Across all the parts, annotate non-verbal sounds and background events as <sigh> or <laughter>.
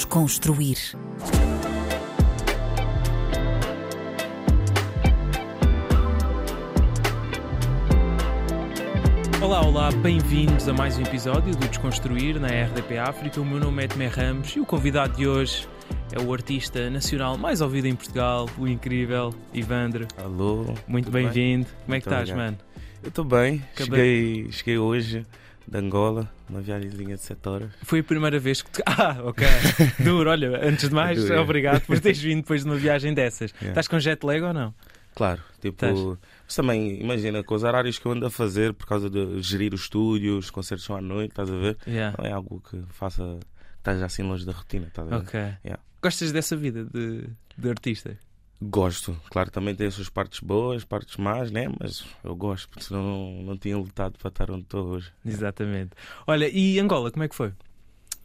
Desconstruir. Olá, olá, bem-vindos a mais um episódio do Desconstruir na RDP África. O meu nome é Tomé Ramos e o convidado de hoje é o artista nacional mais ouvido em Portugal, o incrível Ivandro. Alô. Muito bem-vindo. Como é que Muito estás, obrigado. mano? Eu estou bem. Acabei- Cheguei, cheguei hoje de Angola, uma viagemzinha de 7 horas. Foi a primeira vez que. <laughs> Ah, ok. <laughs> Duro, olha, antes de mais, Duro, é. obrigado por <laughs> teres vindo depois de uma viagem dessas. Yeah. Estás com jet lag ou não? Claro, tipo. Estás? Mas também, imagina, com os horários que eu ando a fazer por causa de gerir os estúdios, os concertos são à noite, estás a ver? Yeah. Não é algo que faça. esteja assim longe da rotina, estás a ver? Ok. Yeah. Gostas dessa vida de, de artista? Gosto, claro, também tem as suas partes boas, partes más, né? Mas eu gosto, porque senão não, não tinha lutado para estar onde estou hoje. Exatamente. Olha, e Angola, como é que foi?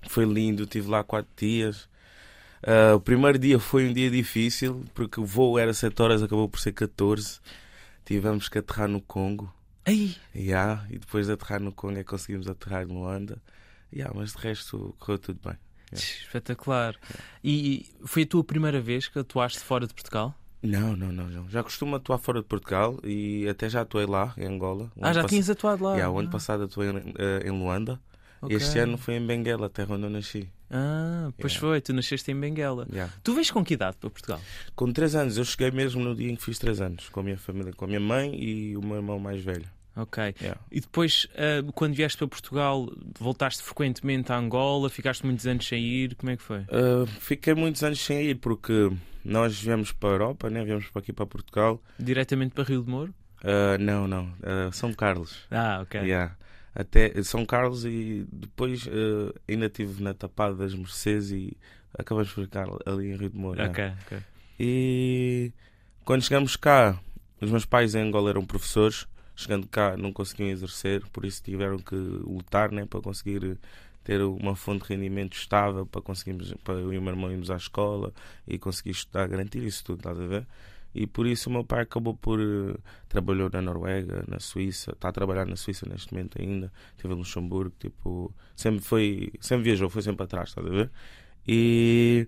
Foi lindo, estive lá quatro dias. Ah, o primeiro dia foi um dia difícil, porque o voo era 7 horas, acabou por ser 14. Tivemos que aterrar no Congo. Ai, Yeah, e depois de aterrar no Congo é conseguimos aterrar no Luanda. Yeah, mas de resto correu tudo bem. Espetacular. E foi a tua primeira vez que atuaste fora de Portugal? Não, não, não, não. Já costumo atuar fora de Portugal e até já atuei lá, em Angola. O Ah, já pass- tinhas atuado lá? Yeah, o ano Ah, passado atuei em, eh, em Luanda. ok. Este ano foi em Benguela, terra onde eu nasci. Ah, pois Yeah. foi, tu nasceste em Benguela. Yeah. Tu vês com que idade para Portugal? Com 3 anos, eu cheguei mesmo no dia em que fiz 3 anos, com a minha família, com a minha mãe e o meu irmão mais velho. Ok. Yeah. E depois, ah, quando vieste para Portugal, voltaste frequentemente a Angola, ficaste muitos anos sem ir, como é que foi? Uh, fiquei muitos anos sem ir porque nós viemos para a Europa, né? viemos para aqui para Portugal. Diretamente para Rio de Moro? Uh, não, não, uh, São Carlos. Ah, ok. Yeah. Até São Carlos e depois uh, ainda estive na Tapada das Mercês e acabamos por ficar ali em Rio de yeah. Ok, ok. E quando chegamos cá, os meus pais em Angola eram professores. Chegando cá, não conseguiam exercer, por isso tiveram que lutar né, para conseguir ter uma fonte de rendimento estável, para conseguirmos, para eu e o meu irmão irmos à escola e conseguir estudar, garantir isso tudo, estás a ver? E por isso o meu pai acabou por. eh, trabalhou na Noruega, na Suíça, está a trabalhar na Suíça neste momento ainda, esteve em Luxemburgo, tipo, sempre foi, sempre viajou, foi sempre atrás, estás a ver? E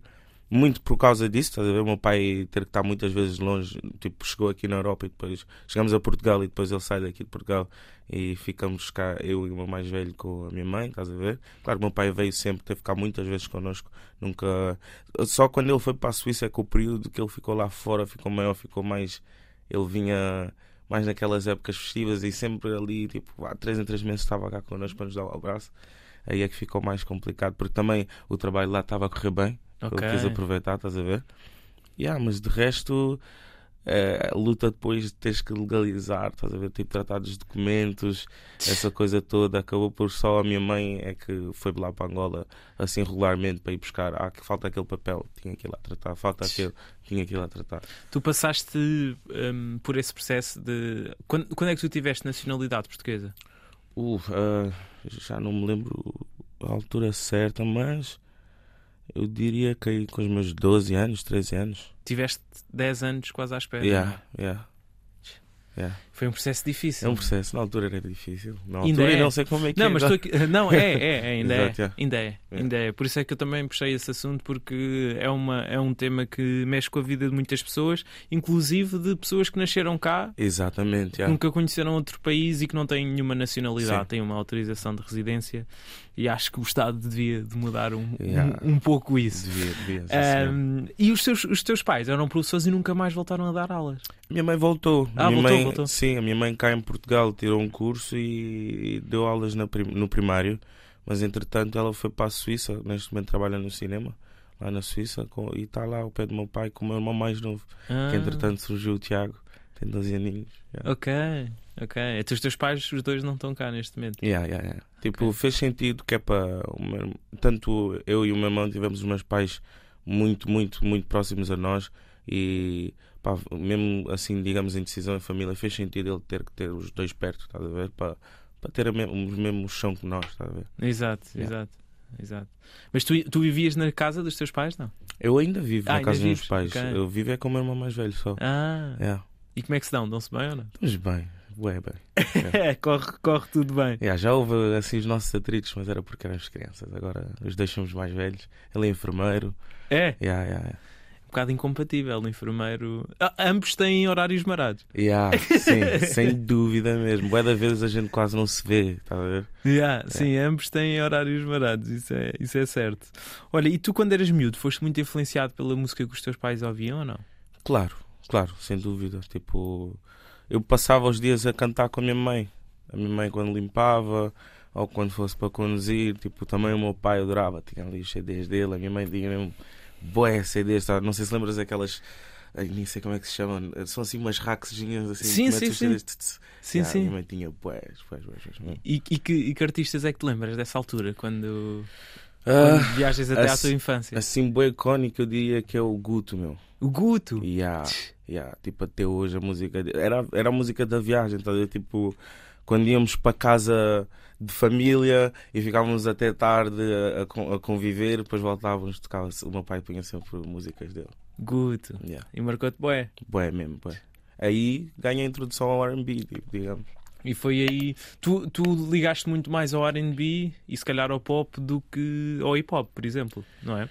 muito por causa disso, estás a ver? O meu pai ter que estar muitas vezes longe, tipo, chegou aqui na Europa e depois chegamos a Portugal e depois ele sai daqui de Portugal e ficamos cá, eu e o meu mais velho com a minha mãe, estás a ver? Claro, o meu pai veio sempre, teve que ficar muitas vezes connosco, nunca. Só quando ele foi para a Suíça é que o período que ele ficou lá fora ficou maior, ficou mais. Ele vinha mais naquelas épocas festivas e sempre ali, tipo, há três em três meses estava cá connosco para nos dar o abraço. Aí é que ficou mais complicado, porque também o trabalho lá estava a correr bem. Ok. Ele quis aproveitar, estás a ver? Yeah, mas de resto, eh, a luta depois de teres que legalizar, estás a ver? Tipo, tratar dos documentos, essa coisa toda, acabou por só a minha mãe é que foi lá para Angola assim regularmente para ir buscar. Ah, que falta aquele papel, tinha que ir lá tratar, falta aquele, tinha que ir lá tratar. Tu passaste hum, por esse processo de. Quando, quando é que tu tiveste nacionalidade portuguesa? Uh, ah, já não me lembro a altura certa, mas eu diria que aí com os meus 12 anos, 13 anos. Tiveste 10 anos quase à espera. Yeah, yeah. Yeah. Foi um processo difícil. É um processo, na altura era difícil. Na Ainda altura é. não sei como é que Não, é mas aqui... Não, é, é, é, <laughs> ainda Exato, é. Ainda é, ainda é. Por isso é que eu também puxei esse assunto, porque é, uma, é um tema que mexe com a vida de muitas pessoas, inclusive de pessoas que nasceram cá, Exatamente, yeah. nunca conheceram outro país e que não têm nenhuma nacionalidade, Sim. têm uma autorização de residência. E acho que o Estado devia de mudar um, Yeah. um, um pouco isso. Devia, devia, sim. Ahm, e os teus, os teus pais eram professores e nunca mais voltaram a dar aulas. Minha mãe voltou. Ah, minha voltou, mãe, voltou. Sim, a minha mãe cá em Portugal tirou um curso e deu aulas no primário, mas entretanto ela foi para a Suíça, neste momento trabalha no cinema, lá na Suíça, e está lá ao pé do meu pai com o meu irmão mais novo, Ah, que entretanto surgiu o Tiago, tem 12 aninhos. Yeah. Ok, ok. Então os teus pais, os dois não estão cá neste momento. Yeah, yeah, yeah. Tipo, Ok. fez sentido que é para. meu Tanto eu e o meu irmão tivemos os meus pais muito, muito, muito próximos a nós e pá, mesmo assim, digamos, em decisão em família, fez sentido ele ter que ter os dois perto, estás a ver? Para, para ter me- o mesmo chão que nós, estás a ver? Exato, Yeah. exato, exato. Mas tu, tu vivias na casa dos teus pais, não? Eu ainda vivo Ah, na ainda casa dos meus pais. Ok. Eu vivo é com o meu irmão mais velho só. Ah, Yeah. e como é que se dão? Dão-se bem ou não? Estamos bem, Ué, bem. <laughs> É, corre, corre tudo bem. Yeah, já houve assim os nossos atritos, mas era porque éramos crianças. Agora os dois somos mais velhos. Ele é enfermeiro. É, Yeah, yeah, yeah. Um bocado incompatível, o enfermeiro. Ah, ambos têm horários marados. Yeah, sim, <laughs> sem dúvida mesmo. Boa da vezes a gente quase não se vê, está a ver? Yeah, Sim, ambos têm horários marados, isso é, isso é certo. Olha, e tu quando eras miúdo, foste muito influenciado pela música que os teus pais ouviam ou não? Claro, claro, sem dúvida. Tipo, eu passava os dias a cantar com a minha mãe. A minha mãe quando limpava ou quando fosse para conduzir. Tipo, também o meu pai adorava. Tinha ali os CDs dele. A minha mãe tinha mesmo boé CDs. Tá? Não sei se lembras daquelas. ai, Nem sei como é que se chamam. São assim umas rackzinhas assim. Sim, metes sim, sim. Sim, Yeah, sim. minha mãe tinha boés, boés, boés. E, e que, e que artistas é que te lembras dessa altura, quando, Ah, quando viajas até à assim- tua infância? assim, boé icónico eu diria que é o Guto, meu. O Guto! Yeah, yeah. Tipo, até hoje a música. Era, era a música da viagem, tá? a ver? Tipo, quando íamos para casa de família e ficávamos até tarde a, a con- a conviver, depois voltávamos, tocava o meu pai punha sempre músicas dele. Guto. Yeah. E marcou-te bué. Bué mesmo, bué. Aí ganhei a introdução ao RB, digamos. E foi aí. Tu, tu ligaste muito mais ao RB e se calhar ao pop do que ao hip hop, por exemplo, não é?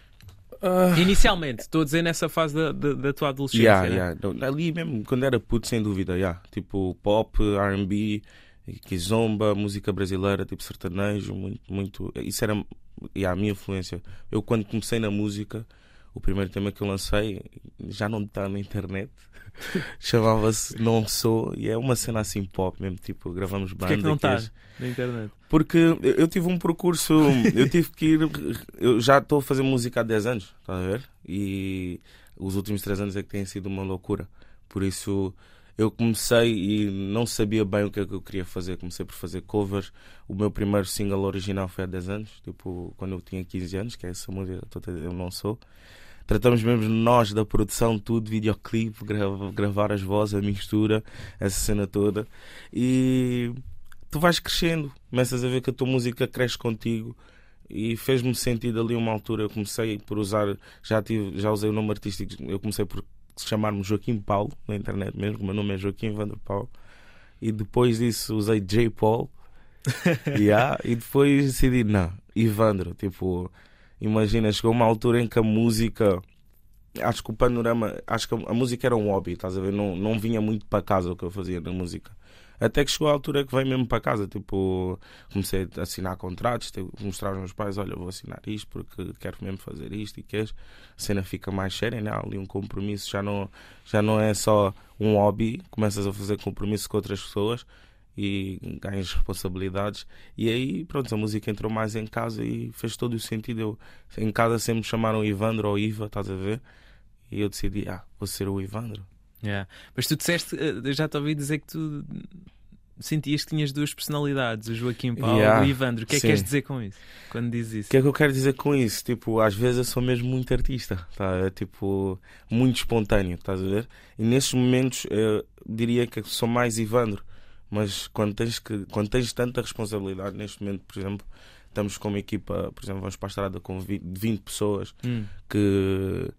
Inicialmente, estou a dizer nessa fase da, da, da tua adolescência. Yeah, né? yeah. Ali mesmo, quando era puto, sem dúvida, yeah. tipo pop, RB, kizomba, música brasileira, tipo sertanejo, muito, muito. Isso era yeah, a minha influência. Eu, quando comecei na música, o primeiro tema que eu lancei já não está na internet. <laughs> Chamava-se Não Sou e é uma cena assim pop mesmo, tipo, gravamos banda. Porquê é que não que estás na internet? porque eu, tive um percurso, <laughs> eu tive que ir. Eu já estou a fazer música há 10 anos, estás a ver? E os últimos 3 anos é que têm sido uma loucura. Por isso eu comecei e não sabia bem o que é que eu queria fazer. Comecei por fazer covers. O meu primeiro single original foi há 10 anos, tipo quando eu tinha 15 anos, que é essa música, eu não sou. Tratamos mesmo nós da produção, tudo, videoclipe, grava- gravar as vozes, a mistura, essa cena toda. E tu vais crescendo, começas a ver que a tua música cresce contigo e fez-me sentido ali uma altura. Eu comecei por usar, já, tive, já usei o nome artístico, eu comecei por chamar-me Joaquim Paulo na internet mesmo, o meu nome é Joaquim Vander Paulo. E depois disso usei J. Paul. <laughs> Yeah, e depois decidi, não, Ivandro, tipo, imagina, chegou uma altura em que a música. Acho que o panorama, acho que a música era um hobby, estás a ver? Não, não vinha muito para casa o que eu fazia na música. Até que chegou a altura que veio mesmo para casa, tipo, comecei a assinar contratos, te- mostrar aos meus pais, olha, vou assinar isto porque quero mesmo fazer isto e queres. A cena fica mais séria, né? Ali um compromisso, já não, já não é só um hobby, começas a fazer compromisso com outras pessoas e ganhas responsabilidades. E aí, pronto, a música entrou mais em casa e fez todo o sentido. Eu, em casa sempre me chamaram Ivandro ou Iva, estás a ver? E eu decidi, ah, vou ser o Ivandro. Yeah. Mas tu disseste, eh, eu já te ouvi dizer que tu sentias que tinhas duas personalidades, o Joaquim Paulo Yeah, e o Ivandro. O que é que sim. queres dizer com isso? Quando dizes O isso? que é que eu quero dizer com isso? Tipo, às vezes eu sou mesmo muito artista, tá? É tipo, muito espontâneo, estás a ver? E nesses momentos eu diria que sou mais Ivandro, mas quando tens, que, quando tens tanta responsabilidade, neste momento, por exemplo, estamos com uma equipa, por exemplo, vamos para a estrada com vi- 20 pessoas Hum. que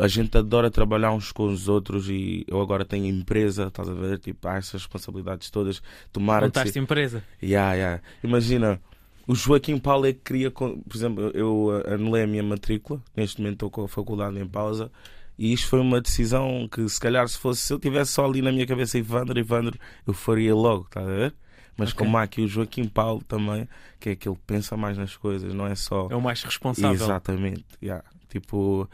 a gente adora trabalhar uns com os outros e eu agora tenho empresa, estás a ver? Tipo, há essas responsabilidades todas. Tomar a Montaste empresa. Yeah, yeah. Imagina, o Joaquim Paulo é que queria, por exemplo, eu anulei a minha matrícula, neste momento estou com a faculdade em pausa, e isto foi uma decisão que, se calhar, se fosse, se eu tivesse só ali na minha cabeça Ivandro, Ivandro, eu faria logo, estás a ver? Mas Ok. como há aqui o Joaquim Paulo também, que é que ele pensa mais nas coisas, não é só. É o mais responsável. Exatamente, yeah. tipo,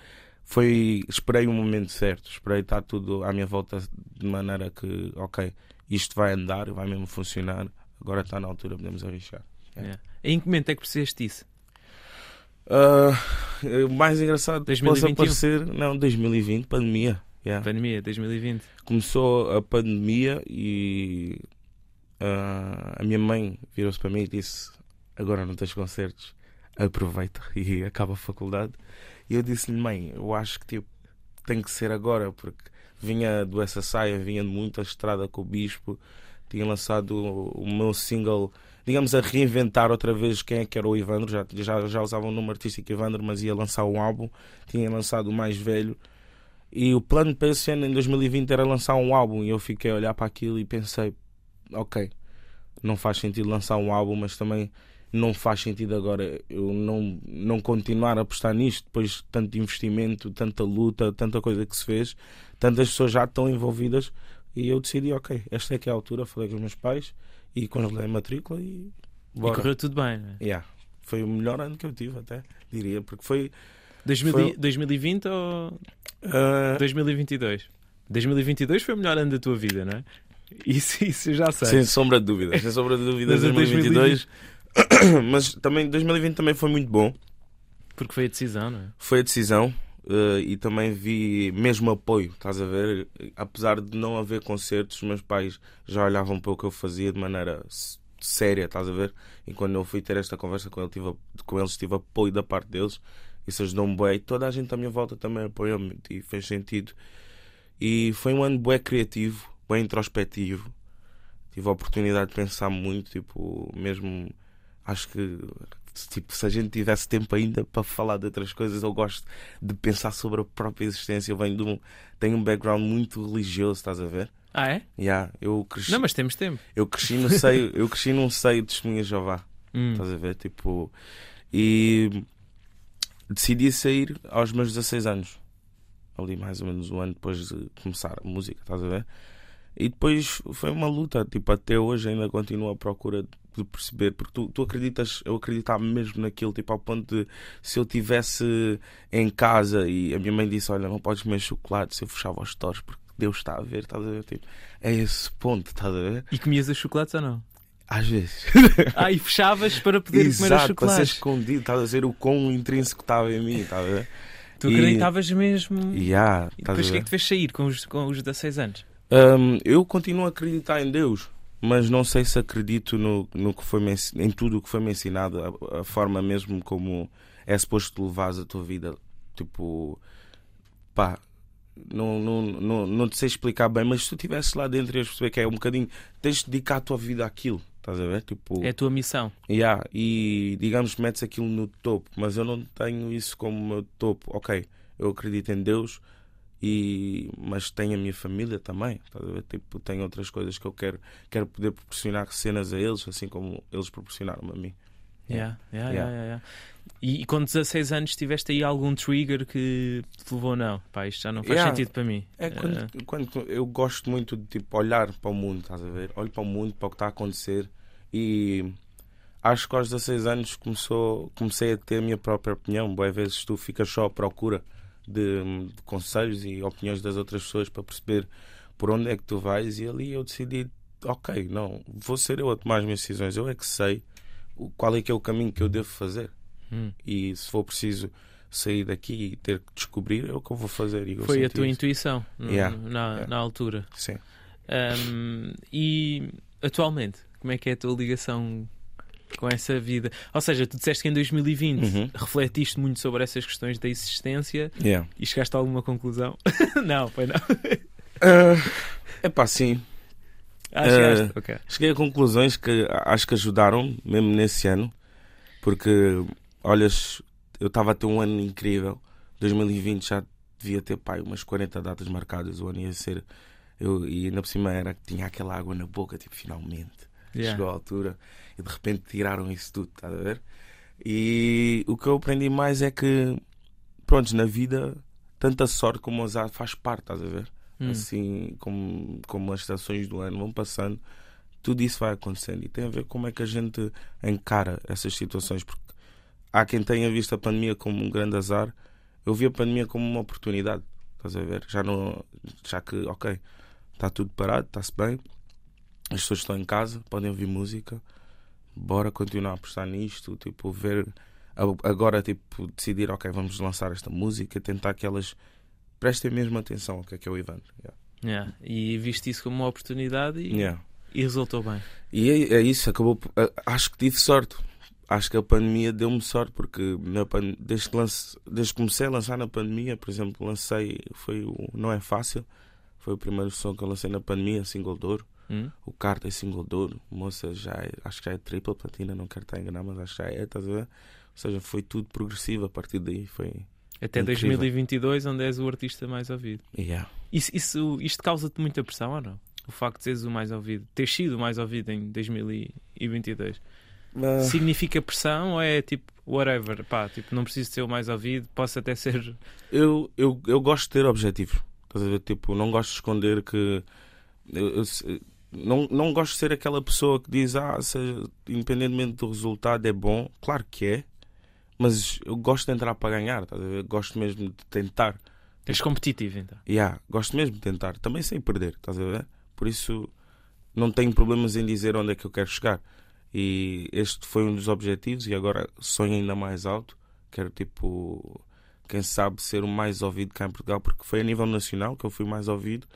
foi. Esperei o momento certo, esperei estar tudo à minha volta de maneira que, ok, isto vai andar, vai mesmo funcionar, agora está na altura, podemos arriscar. Yeah. Em que momento é que percebeste isso? Ah, o mais engraçado que possa 2021? parecer, não, 2020, pandemia. yeah. Pandemia, 2020. Começou a pandemia e ah, a minha mãe virou-se para mim e disse: Agora não tens concertos, aproveita e acaba a faculdade. E eu disse-lhe: Mãe, eu acho que tipo, tem que ser agora, porque vinha do essa saia, vinha de muita estrada com o Bispo, tinha lançado o, meu single. Digamos, a reinventar outra vez quem é que era o Ivandro. Já, já, já usava o nome artístico Ivandro, mas ia lançar um álbum. Tinha lançado o mais velho. E o plano para esse ano, em 2020, era lançar um álbum. E eu fiquei a olhar para aquilo e pensei: ok, não faz sentido lançar um álbum, mas também não faz sentido agora eu não, não continuar a apostar nisto depois de tanto investimento, tanta luta, tanta coisa que se fez, tantas pessoas já estão envolvidas e eu decidi, ok, esta é que é a altura, falei com os meus pais e congelei a matrícula e bora. E correu tudo bem, não é? Yeah. Foi o melhor ano que eu tive até, diria, porque foi 2000 Foi- 2020 ou ah, 2022? 2022 foi o melhor ano da tua vida, não é? Isso, isso eu já sei. sem sombra de dúvidas, sem sombra de dúvidas, Mas a 2022. <coughs> mas também 2020 também foi muito bom. Porque foi a decisão, não é? foi a decisão eh, e também vi mesmo apoio, estás a ver? Apesar de não haver concertos, os meus pais já olhavam para o que eu fazia de maneira séria, estás a ver? E quando eu fui ter esta conversa com, ele, tive, com eles, tive apoio da parte deles. Isso ajudou-me bem. Toda a gente à minha volta também apoiou-me e fez sentido. E foi um ano bem criativo, bem introspectivo. Tive a oportunidade de pensar muito, tipo, mesmo acho que tipo, se a gente tivesse tempo ainda para falar de outras coisas, eu gosto de pensar sobre a própria existência. Eu venho de um, tenho um background muito religioso, estás a ver? Ah, é? Yeah, eu cresci, Não, mas temos tempo. eu cresci no seio, <laughs> eu cresci num seio de testemunhas de Jeová, Hum. estás a ver? Tipo, e decidi sair aos meus 16 anos. Ali mais ou menos um ano depois de começar a música, estás a ver? E depois foi uma luta, tipo, até hoje ainda continuo à procura de perceber, porque tu, tu acreditas, eu acreditava mesmo naquilo, tipo, ao ponto de se eu tivesse em casa e a minha mãe disse: Olha, não podes comer chocolate, se eu fechava os stores porque Deus está a ver, estás a ver? Tipo, é esse ponto, estás a ver? E comias os chocolates ou não? Às vezes. <laughs> Ah, e fechavas para poder comer os Exato, para ser chocolates. escondido, estás a ver o quão intrínseco estava em mim, estás a ver? Tu acreditavas mesmo. E há, E depois o que é que te fez sair com os, com os 16 anos? Hum, eu continuo a acreditar em Deus, mas não sei se acredito no, no que foi em tudo o que foi me ensinado, a, a forma mesmo como é suposto levares a tua vida. Tipo, pá, não, não, não, não te sei explicar bem, mas se tu estivesse lá dentro ias perceber que é um bocadinho, tens de dedicar a tua vida àquilo, estás a ver? Tipo, É a tua missão. Yeah, e digamos metes aquilo no topo, mas eu não tenho isso como meu topo. Ok, eu acredito em Deus, e, mas tenho a minha família também. ver? Tipo, tenho outras coisas que eu quero, quero poder proporcionar cenas a eles, assim como eles proporcionaram a mim. Yeah, yeah, Yeah. yeah. E, e com 16 anos tiveste aí algum trigger que te levou, não, pá, isto já não faz sentido para mim. É quando, Eh, quando eu gosto muito de tipo, olhar para o mundo, estás a ver? Olho para o mundo, para o que está a acontecer e acho que aos 16 anos começou, comecei a ter a minha própria opinião. Boas vezes tu ficas só à procura de, de conselhos e opiniões das outras pessoas para perceber por onde é que tu vais e ali eu decidi, ok, não, vou ser eu a tomar as minhas decisões, eu é que sei qual é que é o caminho que eu devo fazer hum. e se for preciso sair daqui e ter que descobrir é o que eu vou fazer. E eu Foi a tua isso. intuição no- Yeah, na, yeah. na altura. Sim. Um, e atualmente, como é que é a tua ligação com essa vida? Ou seja, tu disseste que em 2020 Uhum. refletiste muito sobre essas questões da existência Yeah. e chegaste a alguma conclusão? <laughs> não, foi não. é pá, sim. Ah, chegaste. Eh, Ok. Cheguei a conclusões que acho que ajudaram, mesmo nesse ano, porque, olhas, eu estava a ter um ano incrível. 2020 já devia ter, pai, umas 40 datas marcadas. O ano ia ser. Eu, e ainda por cima era que tinha aquela água na boca, tipo, finalmente. Yeah. Chegou a altura e de repente tiraram isso tudo, estás a ver? E o que eu aprendi mais é que, pronto, na vida, tanta sorte como o azar faz parte, estás a ver? Hum. assim como, como as estações do ano vão passando, tudo isso vai acontecendo e tem a ver como é que a gente encara essas situações, porque há quem tenha visto a pandemia como um grande azar, eu vi a pandemia como uma oportunidade, estás a ver? Já não, já que, ok, está tudo parado, está-se bem, as pessoas estão em casa, podem ouvir música, bora continuar a apostar nisto, tipo, ver agora, tipo, decidir, ok, vamos lançar esta música, tentar que elas prestem mesmo atenção ao que é que é o Ivan. Yeah. Yeah. E viste isso como uma oportunidade e, Yeah. e resultou bem. E é, é isso, acabou. Acho que tive sorte. Acho que a pandemia deu-me sorte, porque pan- desde, que lance, desde que comecei a lançar na pandemia, por exemplo, lancei. Foi o Não É Fácil, foi o primeiro som que eu lancei na pandemia, single de ouro. Hum? O Carta é single de ouro. Moça já é, acho que já é tripla platina, não quero estar enganado, mas acho que já é, estás a ver? Ou seja, foi tudo progressivo a partir daí. Foi. Até Incrível. 2022, onde és o artista mais ouvido. Yeah. Isso, isso, isto causa-te muita pressão ou não? O facto de seres o mais ouvido, ter sido o mais ouvido em 2022, Ah, significa pressão ou é tipo, whatever, pá, tipo, não preciso ser o mais ouvido, posso até ser. eu, eu, eu gosto de ter objetivos. Estás a ver? Tipo, não gosto de esconder que. eu- eu não, não gosto de ser aquela pessoa que diz, ah, seja, independentemente do resultado, é bom. Claro que é. Mas eu gosto de entrar para ganhar. Estás a ver? Gosto mesmo de tentar. És competitivo então. Yeah, gosto mesmo de tentar. Também sem perder. Estás a ver? Por isso, não tenho problemas em dizer onde é que eu quero chegar. E este foi um dos objetivos. E agora sonho ainda mais alto. Quero, tipo, quem sabe ser o mais ouvido cá em Portugal, porque foi a nível nacional que eu fui mais ouvido.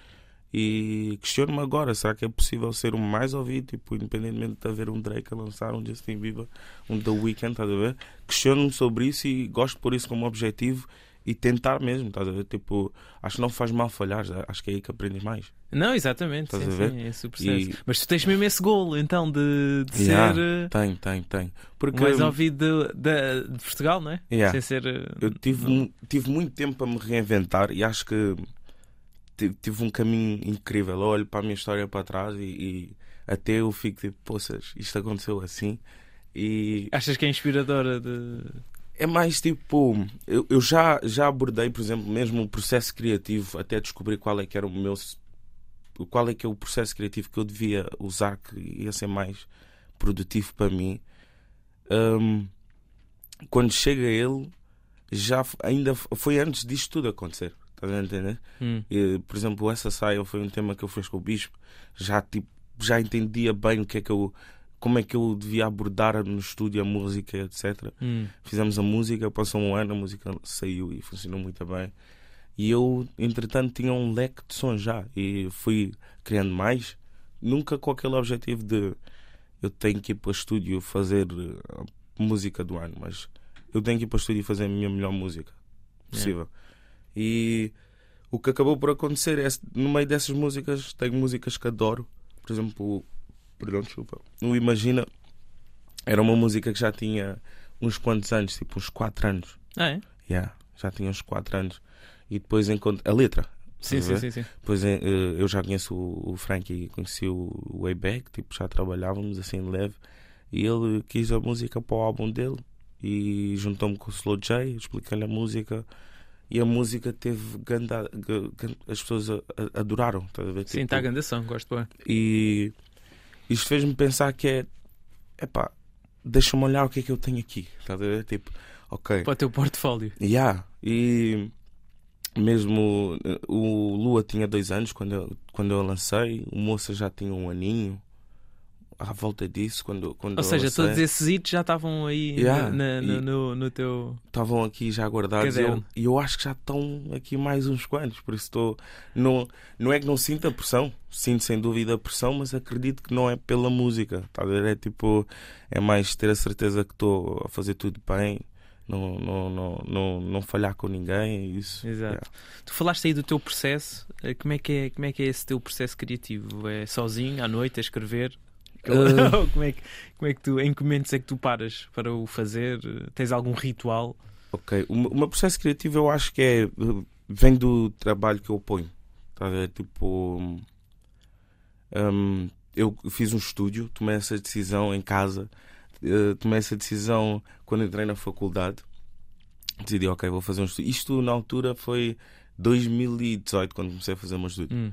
E questiono-me agora: será que é possível ser o mais ouvido? Tipo, independentemente de haver um Drake a lançar, um Justin Bieber, um The Weeknd, estás a ver? Questiono-me sobre isso e gosto pôr isso como objetivo e tentar mesmo, estás a ver? Tipo, acho que não faz mal falhar, acho que é aí que aprendes mais. Não, exatamente, Estás sim, a ver? sim, é processo. E- Mas tu tens mesmo esse golo então de, de Yeah, ser Tem, tem, tem. Porque mais ouvido de, de- de Portugal, não é? Yeah. Sem ser. eh, eu tive, mu- tive muito tempo para me reinventar e acho que ti- tive um caminho incrível. Eu olho para a minha história para trás e, e até eu fico tipo, poças, isto aconteceu assim. E Achas que é inspiradora de. É mais tipo, eu, eu já, já abordei, por exemplo, mesmo o processo criativo até descobrir qual é que era o meu. Qual é que é o processo criativo que eu devia usar que ia ser mais produtivo para mim. Hum, quando chega ele, já ainda foi antes disto tudo acontecer. Estás a entender? Hum. E, por exemplo, Essa Saia foi um tema que eu fiz com o Bispo. Já, tipo, já entendia bem o que é que eu, como é que eu devia abordar no estúdio a música, etc. Hum. Fizemos a música, passou um ano, a música saiu e funcionou muito bem. E eu, entretanto, tinha um leque de sons já e fui criando mais. Nunca com aquele objetivo de eu tenho que ir para o estúdio fazer eh, a música do ano, mas eu tenho que ir para o estúdio fazer a minha melhor música possível. E o que acabou por acontecer é, no meio dessas músicas, tenho músicas que adoro. Por exemplo, perdão, desculpa. O Imagina era uma música que já tinha uns quantos anos, tipo uns 4 anos. Ah, é? Yeah, já tinha uns 4 anos. E depois encontro a letra. Sim, sim, sim, sim. Depois eh, eu já conheço o Frank e conheci o Wayback, tipo, já trabalhávamos assim leve. E ele quis a música para o álbum dele e juntou-me com o Slow J, expliquei-lhe a música. E a música teve ganda, ga- gan- as pessoas adoraram, estás a ver? Sim, Tipo, está a grande ação, gosto bem. E isto fez-me pensar que é, epá, deixa-me olhar o que é que eu tenho aqui, a ver? Tipo, ok. Para o teu portfólio. Yeah. E mesmo eh, o Lua tinha dois anos quando eu, quando eu lancei, o Moça já tinha um aninho à volta disso quando, quando Ou seja, todos esses hits já estavam aí Yeah, na- na- no, no teu. estavam aqui já guardados e eu, eu acho que já estão aqui mais uns quantos, por isso estou. Não, não é que não sinto a pressão, sinto sem dúvida a pressão, mas acredito que não é pela música. Tá? É tipo, é mais ter a certeza que estou a fazer tudo bem, não, não, não, não, não falhar com ninguém. é Isso. Exato. Yeah. Tu falaste aí do teu processo. Eh, Como é, que é, como é que é esse teu processo criativo? É sozinho, à noite, a escrever? Uh. <laughs> como, é que, como é que tu, em que momentos é que tu paras para o fazer? Tens algum ritual? Ok, o, meu- processo criativo eu acho que é. vem do trabalho que eu ponho. Tá a ver? Tipo. hum, eu fiz um estúdio, tomei essa decisão em casa, eh, tomei essa decisão quando entrei na faculdade. Decidi, ok, vou fazer um estúdio. Isto na altura foi 2018, quando comecei a fazer o meu estúdio. Hum.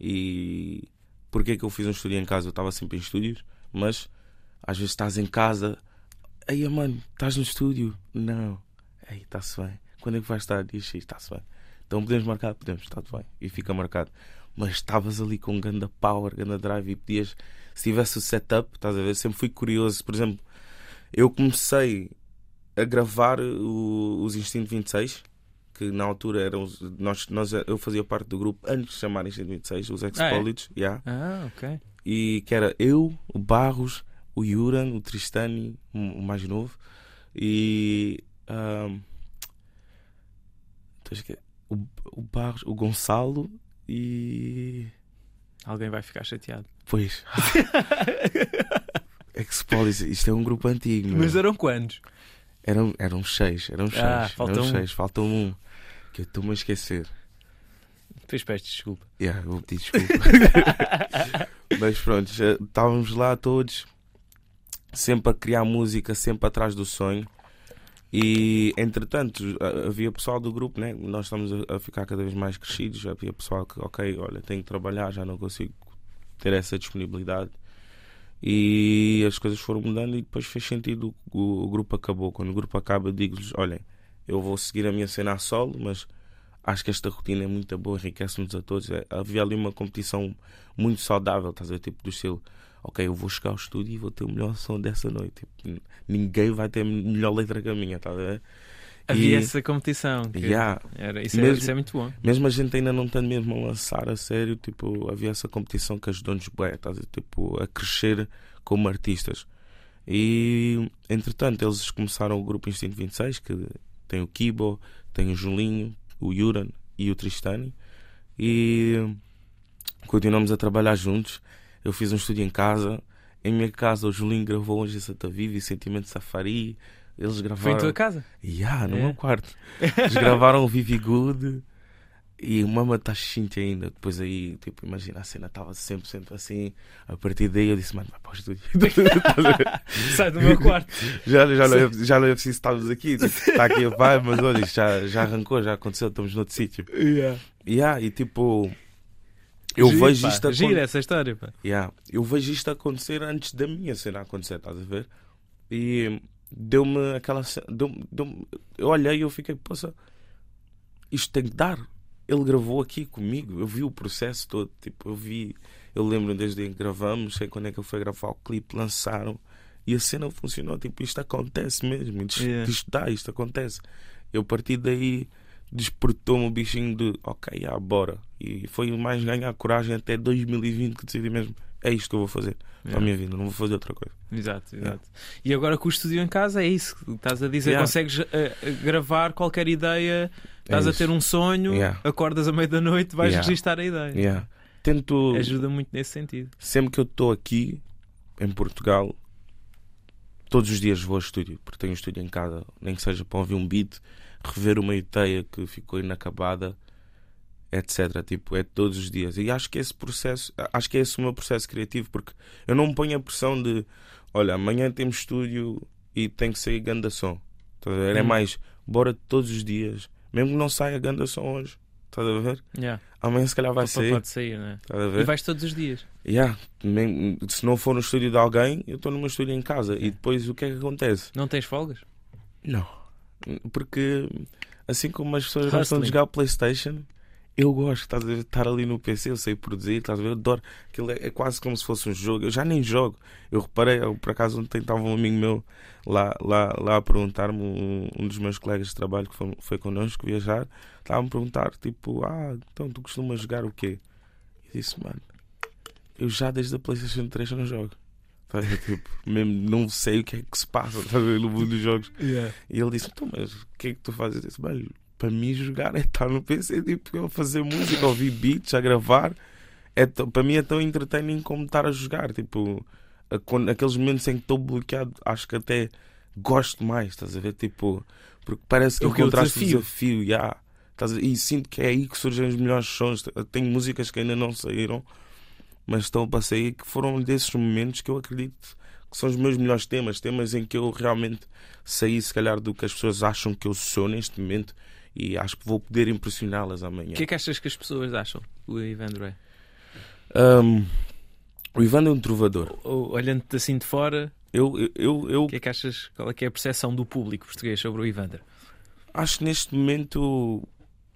E porquê que eu fiz um estúdio em casa? Eu estava sempre em estúdios, mas às vezes estás em casa, aí mano, estás no estúdio? Não, aí está-se bem. Quando é que vais estar? Diz está-se bem. Então podemos marcar? Podemos, está bem. E fica marcado. Mas estavas ali com ganda power, ganda drive e podias, se tivesse o setup, estás a ver? Sempre fui curioso. Por exemplo, eu comecei a gravar o- os Instinto 26 que na altura eram os- nós, nós eu fazia parte do grupo antes de chamarem 126, os ex-college, yeah, Ah, ok. e que era eu, o Barros, o Yuran, o Tristani, o mais novo, e então, que é o, o Barros, o Gonçalo e Alguém vai ficar chateado. pois <laughs> ex-college, isto é um grupo antigo. meu. Mas eram quantos? Eram, eram seis, eram seis, Ah, eram um. seis, falta um que eu estou-me a esquecer. Fez peste, desculpa. Yeah, vou pedir desculpa. <laughs> Mas pronto, já estávamos lá todos, sempre a criar música, sempre atrás do sonho. E entretanto, havia pessoal do grupo, né? Nós estamos a- a ficar cada vez mais crescidos. Havia pessoal que, ok, olha, tenho que trabalhar, já não consigo ter essa disponibilidade. E as coisas foram mudando e depois fez sentido. O, o grupo acabou. Quando o grupo acaba, digo-lhes: olhem, eu vou seguir a minha cena a solo, mas acho que esta rotina é muito boa, enriquece-nos a todos. É, havia ali uma competição muito saudável, estás a ver? Tipo do estilo, ok, eu vou chegar ao estúdio e vou ter o melhor som dessa noite. Tipo, ninguém vai ter melhor letra que a minha, estás a ver? Havia E- essa competição. Yeah. era, isso, é, Mesmo- isso é muito bom. Mesmo a gente ainda não estando mesmo a lançar a sério, tipo, havia essa competição que ajudou-nos bué, estás a ver? tipo, a crescer como artistas. E entretanto eles começaram o grupo Instinto 26, que tem o Kibo, tem o Julinho, o Yuran e o Tristani. E continuamos a trabalhar juntos. Eu fiz um estúdio em casa. Em minha casa o Julinho gravou hoje Santa Viva e Sentimento Safari. Eles Foi em gravaram. tua casa? Yeah, no É? meu quarto. Eles gravaram o Vivi Good e o Mama tá Xinte ainda. Depois aí, tipo, imagina a cena, estava sempre, sempre assim. A partir daí eu disse, mano, vai para o estúdio. <laughs> Sai do meu quarto. já, já, não é, já não é preciso estarmos aqui. Tipo, está aqui a pai, mas olha, isto já, já arrancou, já aconteceu, estamos noutro sítio. Yeah. Yeah, e tipo, eu Giro, vejo pá, isto Gira acontecer. essa história, pá. Yeah. Eu vejo isto acontecer antes da minha cena acontecer, estás a ver? E deu-me aquela. Deu deu eu olhei e eu fiquei, poça, isto tem que dar. Ele gravou aqui comigo, eu vi o processo todo. Tipo, eu vi, eu lembro desde que gravamos, sei quando é que ele foi gravar o clipe, lançaram e a cena funcionou. Tipo, isto acontece mesmo, isto, Yeah. isto dá, isto acontece. Eu a partir daí despertou-me o bichinho de ok, ah, bora. E foi mais ganhar coragem até 2020 que decidi mesmo. É isto que eu vou fazer para a Yeah. minha vida, não vou fazer outra coisa. Exato, exato. E agora com o estúdio em casa é isso. que Estás a dizer, Yeah. consegues eh, gravar qualquer ideia, estás É a ter um sonho, Yeah. acordas à meia da noite, vais Yeah. registar a ideia. Yeah. Tento, Ajuda muito nesse sentido. sempre que eu estou aqui em Portugal, todos os dias vou ao estúdio, porque tenho um estúdio em casa, nem que seja para ouvir um beat, rever uma ideia que ficou inacabada, etc. Tipo, é todos os dias. E acho que esse processo, acho que é esse o meu processo criativo, porque eu não me ponho a pressão de, olha, amanhã temos estúdio e tem que sair ganda som. Ver? É Hum. mais, bora todos os dias, mesmo que não saia ganda som hoje. Estás a ver? Yeah. Amanhã se calhar vai sair. Pode sair, né? Estás a E ver? vais todos os dias. Yeah, se não for no estúdio de alguém, eu estou no meu estúdio em casa. E depois o que é que acontece? Não tens folgas? Não. Porque assim como as pessoas gostam Hustling. de jogar Playstation, eu gosto estás a ver, de estar ali no PC, eu sei produzir, estás a ver? Eu adoro. Aquilo é, é quase como se fosse um jogo. Eu já nem jogo. Eu reparei, eu, por acaso ontem estava um amigo meu lá, lá, lá a perguntar-me, um, um dos meus colegas de trabalho que foi, foi connosco viajar, estava-me a perguntar, tipo, ah, então tu costumas jogar o quê? E disse, mano, eu já desde a Playstation 3 não jogo. Tipo, mesmo não sei o que é que se passa no mundo dos jogos. E ele disse: Então, mas o que é que tu fazes? Eu disse: para mim jogar é estar no PC, tipo, a fazer música, a ouvir beats, a gravar. É para mim é tão entertaining como estar a jogar. Tipo, a- quando- aqueles momentos em que estou bloqueado, acho que até gosto mais, estás a ver? Tipo, porque parece que é o encontraste o desafio. desafio, yeah. E sinto que é aí que surgem os melhores sons. Tenho músicas que ainda não saíram, mas estão para sair, que foram desses momentos que eu acredito que são os meus melhores temas, temas em que eu realmente saí, se calhar, do que as pessoas acham que eu sou neste momento e acho que vou poder impressioná-las amanhã. O que é que achas que as pessoas acham do Evandro é? Um, o Ivan é um trovador. Olhando-te assim de fora, Eu, eu, eu, eu o que é que achas? Qual é que é a percepção do público português sobre o Evandro? acho que neste momento,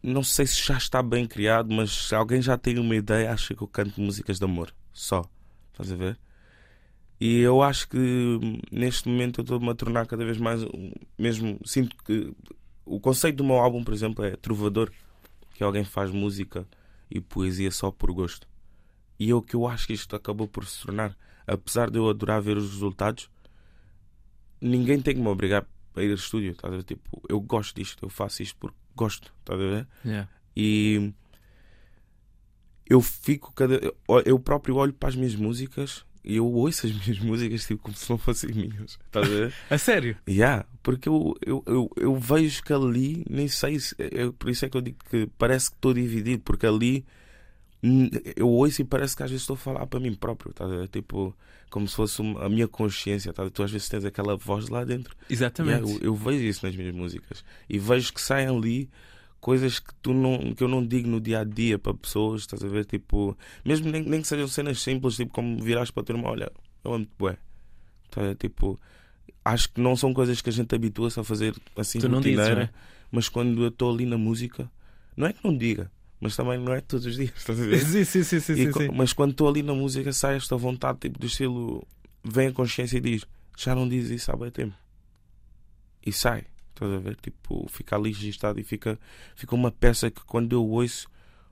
não sei se já está bem criado, mas se alguém já tem uma ideia, acha que eu canto músicas de amor. Só. Estás a ver? E eu acho que hum, neste momento eu estou-me a tornar cada vez mais. Mesmo sinto que o conceito do meu álbum, por exemplo, é trovador, que alguém faz música e poesia só por gosto. E eu que eu acho que isto acabou por se tornar, apesar de eu adorar ver os resultados, ninguém tem que me obrigar a ir ao estúdio. Ver? Tipo, eu gosto disto, eu faço isto porque gosto. Estás a ver? E eu fico cada. Eu próprio olho para as minhas músicas eu ouço as <laughs> minhas músicas tipo como se não fossem minhas. Estás a ver? A sério? Yeah, porque eu, eu, eu, eu vejo que ali, nem sei se. Eu, por isso é que eu digo que parece que estou dividido, porque ali eu ouço e parece que às vezes estou a falar para mim próprio, tá? a ver? Tipo, como se fosse uma- a minha consciência, tá? tu às vezes tens aquela voz lá dentro. Exatamente. Yeah, eu, eu vejo isso nas minhas músicas e vejo que saem ali coisas que, tu não, que eu não digo no dia a dia para pessoas, estás a ver? Tipo, mesmo nem, nem que sejam cenas simples, tipo como virares para a turma, olha, eu amo-te bué. Ver? Tipo, acho que não são coisas que a gente habitua-se a fazer assim Tu não dizes, rotineira, não é? mas quando eu estou ali na música, não é que não diga, mas também não é todos os dias, estás a ver? Sim, sim, sim, sim, E sim. Mas quando estou ali na música, sai esta vontade tipo, do estilo. Vem a consciência e diz: Já não diz isso há bem tempo. E sai. Estás a ver? Tipo, fica ali registado e fica, fica uma peça que quando eu ouço,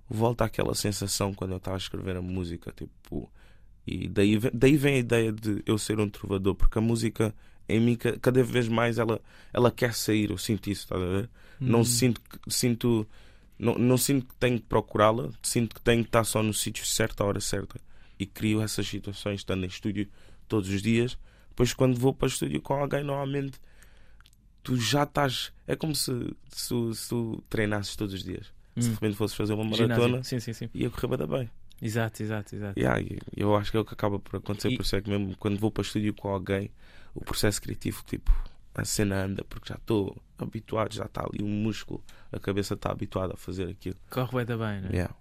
volta àquela sensação quando eu estava a escrever a música. Tipo, e daí, vem- daí vem a ideia de eu ser um trovador, porque a música em mim, ca- cada vez mais, ela, ela quer sair. Eu sinto isso, estás a ver? Não Hum. sinto sinto não, não sinto que tenho que procurá-la, sinto que tenho que estar só no sítio certo, à hora certa. E crio essas situações estando em estúdio todos os dias. Depois, quando vou para o estúdio com alguém, normalmente tu já estás. É como se, se, se tu treinasses todos os dias. Se de Hum. repente fosses fazer uma maratona, Sim, sim, sim. ia correr bem bem. Exato, exato, exato. Yeah, eu acho que é o que acaba por acontecer. E- Por isso é que mesmo quando vou para o estúdio com alguém, o processo criativo, tipo, a cena anda, porque já estou habituado, já está ali um músculo, a cabeça está habituada a fazer aquilo. Corre da bem, não é? Yeah.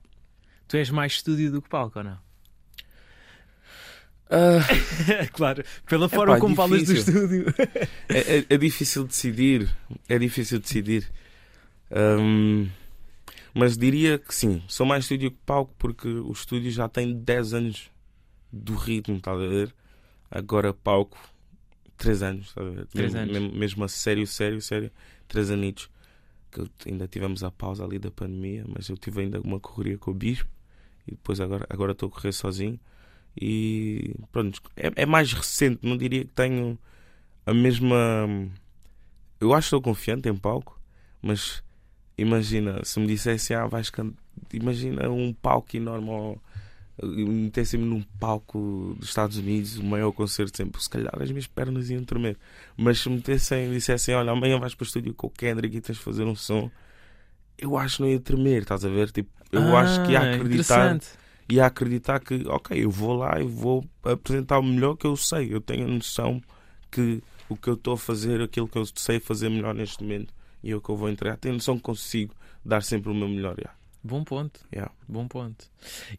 Tu és mais estúdio do que palco, ou não? <laughs> claro, pela forma Epá, como falas do estúdio. <laughs> É, é- é difícil decidir. É difícil decidir. Hum, mas diria que sim. Sou mais estúdio que palco porque o estúdio já tem 10 anos do ritmo, estás a ver? Agora palco, 3 anos, estás a ver? Três mesmo, anos. Mesmo, a sério, sério, sério. 3 anitos. Que ainda tivemos a pausa ali da pandemia, mas eu tive ainda uma correria com o Bispo e depois agora agora estou a correr sozinho. E pronto, é, é mais recente, não diria que tenho a mesma. Eu acho que estou confiante em palco, mas imagina, se me dissessem, ah, vais cantar. Imagina um palco enorme ou metessem-me num palco dos Estados Unidos, o maior concerto sempre, se calhar as minhas pernas iam tremer. Mas se me metessem dissessem, olha, amanhã vais para o estúdio com o Kendrick e tens de fazer um som, eu acho que não ia tremer, estás a ver? Tipo, eu acho que ia Ah, acreditar. E a acreditar que, ok, eu vou lá e vou apresentar o melhor que eu sei. Eu tenho a noção que o que eu estou a fazer, aquilo que eu sei fazer melhor neste momento e é o que eu vou entregar, tenho a noção que consigo dar sempre o meu melhor. Yeah. Bom ponto, Yeah. bom ponto.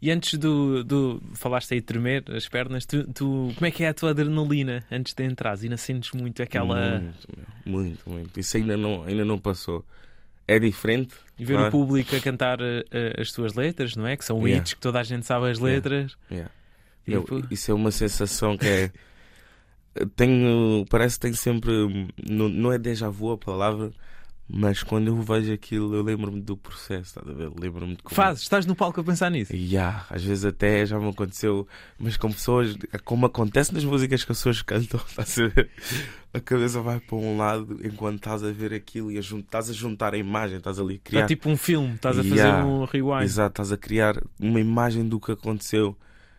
E antes do, do falaste aí de tremer as pernas, tu, tu- como é que é a tua adrenalina antes de entrar? Ainda sentes muito aquela. Muito, muito, muito. Isso ainda não, ainda não passou. É diferente. E ver o público a cantar eh, as tuas letras, não é? Que são Yeah. hits que toda a gente sabe as letras. Yeah. Meu, Tipo, isso é uma sensação que é. <laughs> Tenho. Parece que tenho sempre. Não, não é déjà vu a palavra, mas quando eu vejo aquilo, eu lembro-me do processo, estás a ver? Lembro-me de como. fazes, estás no palco a pensar nisso. Yeah, às vezes até já me aconteceu, mas com pessoas, como acontece nas músicas que as pessoas cantam, <laughs> estás a ver? A cabeça vai para um lado enquanto estás a ver aquilo e a jun- estás a juntar a imagem, estás ali a É criar. tipo um filme, estás a fazer Yeah. um rewind. Exato, estás a criar uma imagem do que aconteceu.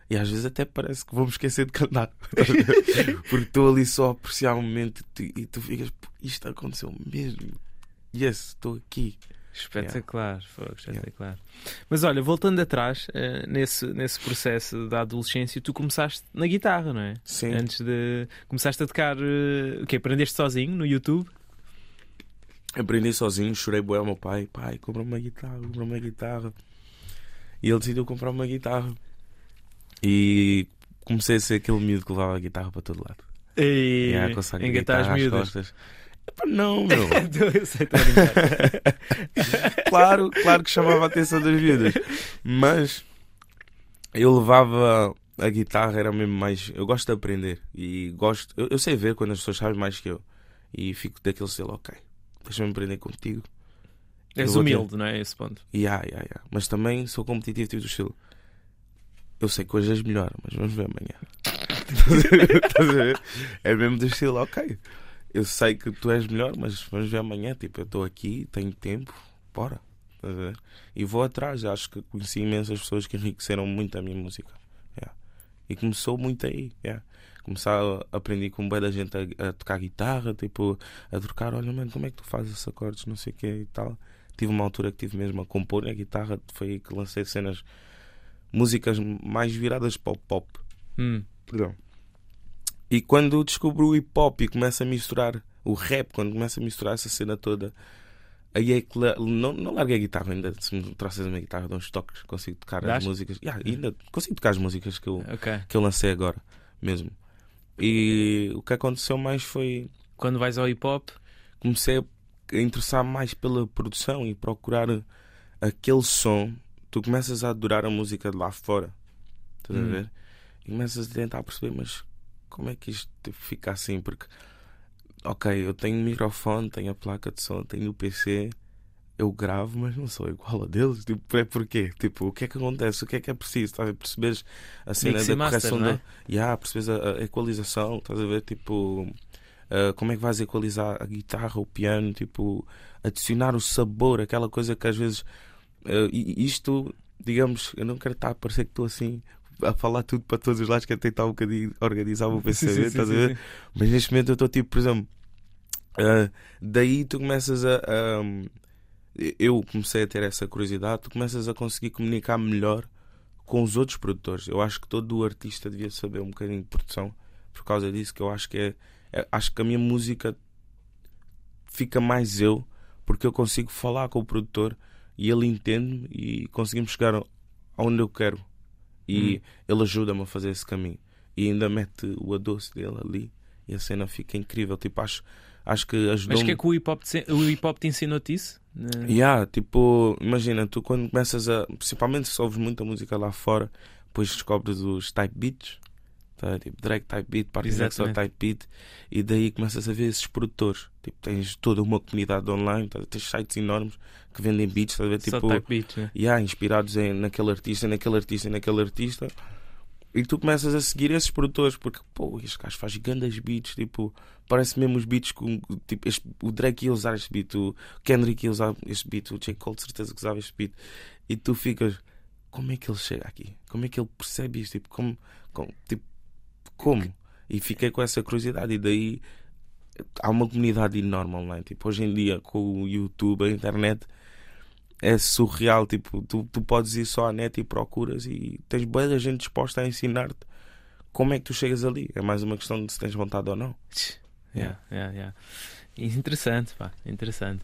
E às vezes até parece que me esquecer de cantar. <laughs> <laughs> Porque estou ali só a apreciar o momento e tu, e tu ficas, "Pô, isto aconteceu mesmo. Yes, estou aqui. Espetacular, fogo, espetacular. Mas olha, voltando atrás, eh, nesse, nesse processo da adolescência, tu começaste na guitarra, não é? Sim. Antes de. Começaste a tocar. eh, O quê? Aprendeste sozinho no YouTube? Aprendi sozinho, chorei bué ao meu pai. Pai, compra uma guitarra, compra uma guitarra. E ele decidiu comprar uma guitarra. E comecei a ser aquele miúdo que levava a guitarra para todo lado. E Yeah, saco de engatar as miúdas. costas. Não, meu. <laughs> <laughs> Claro, claro que chamava a atenção das miúdas. Mas eu levava a guitarra, era mesmo mais. Eu gosto de aprender. E gosto. Eu, eu sei ver quando as pessoas sabem mais que eu. E fico daquele selo, ok. Deixa-me aprender contigo. És vou ter- humilde, não é? Esse ponto. Yeah, yeah, yeah. Mas também sou competitivo tipo do estilo. Eu sei que hoje és melhor, mas vamos ver amanhã. <laughs> Estás a ver? É mesmo do estilo, ok. Eu sei que tu és melhor, mas vamos ver amanhã. Tipo, eu estou aqui, tenho tempo, bora. E vou atrás. Acho que conheci imensas pessoas que enriqueceram muito a minha música. Yeah. E começou muito aí. Yeah. Começar a aprender com bem da gente a, a, tocar guitarra, tipo, a trocar, olha, mano, como é que tu fazes esses acordes, não sei o que e tal. Tive uma altura que tive mesmo a compor a guitarra, foi aí que lancei cenas, músicas mais viradas para o pop. Hum. Perdão. E quando descubro o hip hop e começo a misturar o rap, quando começo a misturar essa cena toda, aí é que não, não larguei a guitarra ainda. Se me trouxes a minha guitarra, dou uns toques, consigo tocar Dás? as músicas. Yeah, ainda consigo tocar as músicas que eu, Ok. que eu lancei agora mesmo. E o que aconteceu mais foi Quando vais ao hip hop, comecei a interessar mais pela produção e procurar aquele som. Tu começas a adorar a música de lá fora. Estás a Hum. ver? E começas a tentar perceber, mas como é que isto fica assim? Porque, ok, eu tenho microfone, tenho a placa de som, tenho o PC, eu gravo, mas não sou igual a deles. Tipo, é porquê? Tipo, o que é que acontece? O que é que é preciso? Estás a ver? Perceberes a cena Mix da master, correção não é? da. Yeah, percebes a, a equalização, estás a ver? Tipo, uh, como é que vais equalizar a guitarra, o piano, tipo, adicionar o sabor, aquela coisa que às vezes. uh, isto, digamos, eu não quero estar a parecer que estou assim a falar tudo para todos os lados, quero tentar um bocadinho organizar o <laughs> meu PCB, estás a ver? Mas neste momento eu estou tipo, por exemplo, uh, daí tu começas a. a- eu comecei a ter essa curiosidade, tu começas a conseguir comunicar melhor com os outros produtores. Eu acho que todo o artista devia saber um bocadinho de produção por causa disso, que eu acho que é. é- acho que a minha música fica mais eu, porque eu consigo falar com o produtor e ele entende-me e conseguimos chegar aonde eu quero. E Hum. ele ajuda-me a fazer esse caminho. E ainda mete o adoço dele ali e a cena fica incrível. Tipo, acho, acho que mas ajudou-me. que é que o hip hop, te, o hip -hop te ensinou-te isso? Yeah, tipo, imagina, tu quando começas a. Principalmente se ouves muita música lá fora, depois descobres os type beats, tá? tipo Drake type beat, Party Exatamente. type beat, e daí começas a ver esses produtores. Tipo, tens toda uma comunidade online, tá? tens sites enormes que vendem beats, estás a ver? Só Tipo, type beat, né? yeah, inspirados em, naquele artista, naquele artista, naquele artista. E tu começas a seguir esses produtores porque, pô, este gajo faz grandes beats, tipo, parece mesmo os beats com, tipo, este- o Drake ia usar este beat, o Kendrick ia usar este beat, o J. Cole de certeza que usava este beat. E tu ficas, como é que ele chega aqui? Como é que ele percebe isto? Tipo, como? como, tipo, como? E fiquei com essa curiosidade e daí há uma comunidade enorme online. Tipo, hoje em dia, com o YouTube, a internet, é surreal. Tipo, tu, tu podes ir só à net e procuras e tens boa gente disposta a ensinar-te como é que tu chegas ali. É mais uma questão de se tens vontade ou não. Yeah, yeah, yeah. Interessante, pá, interessante.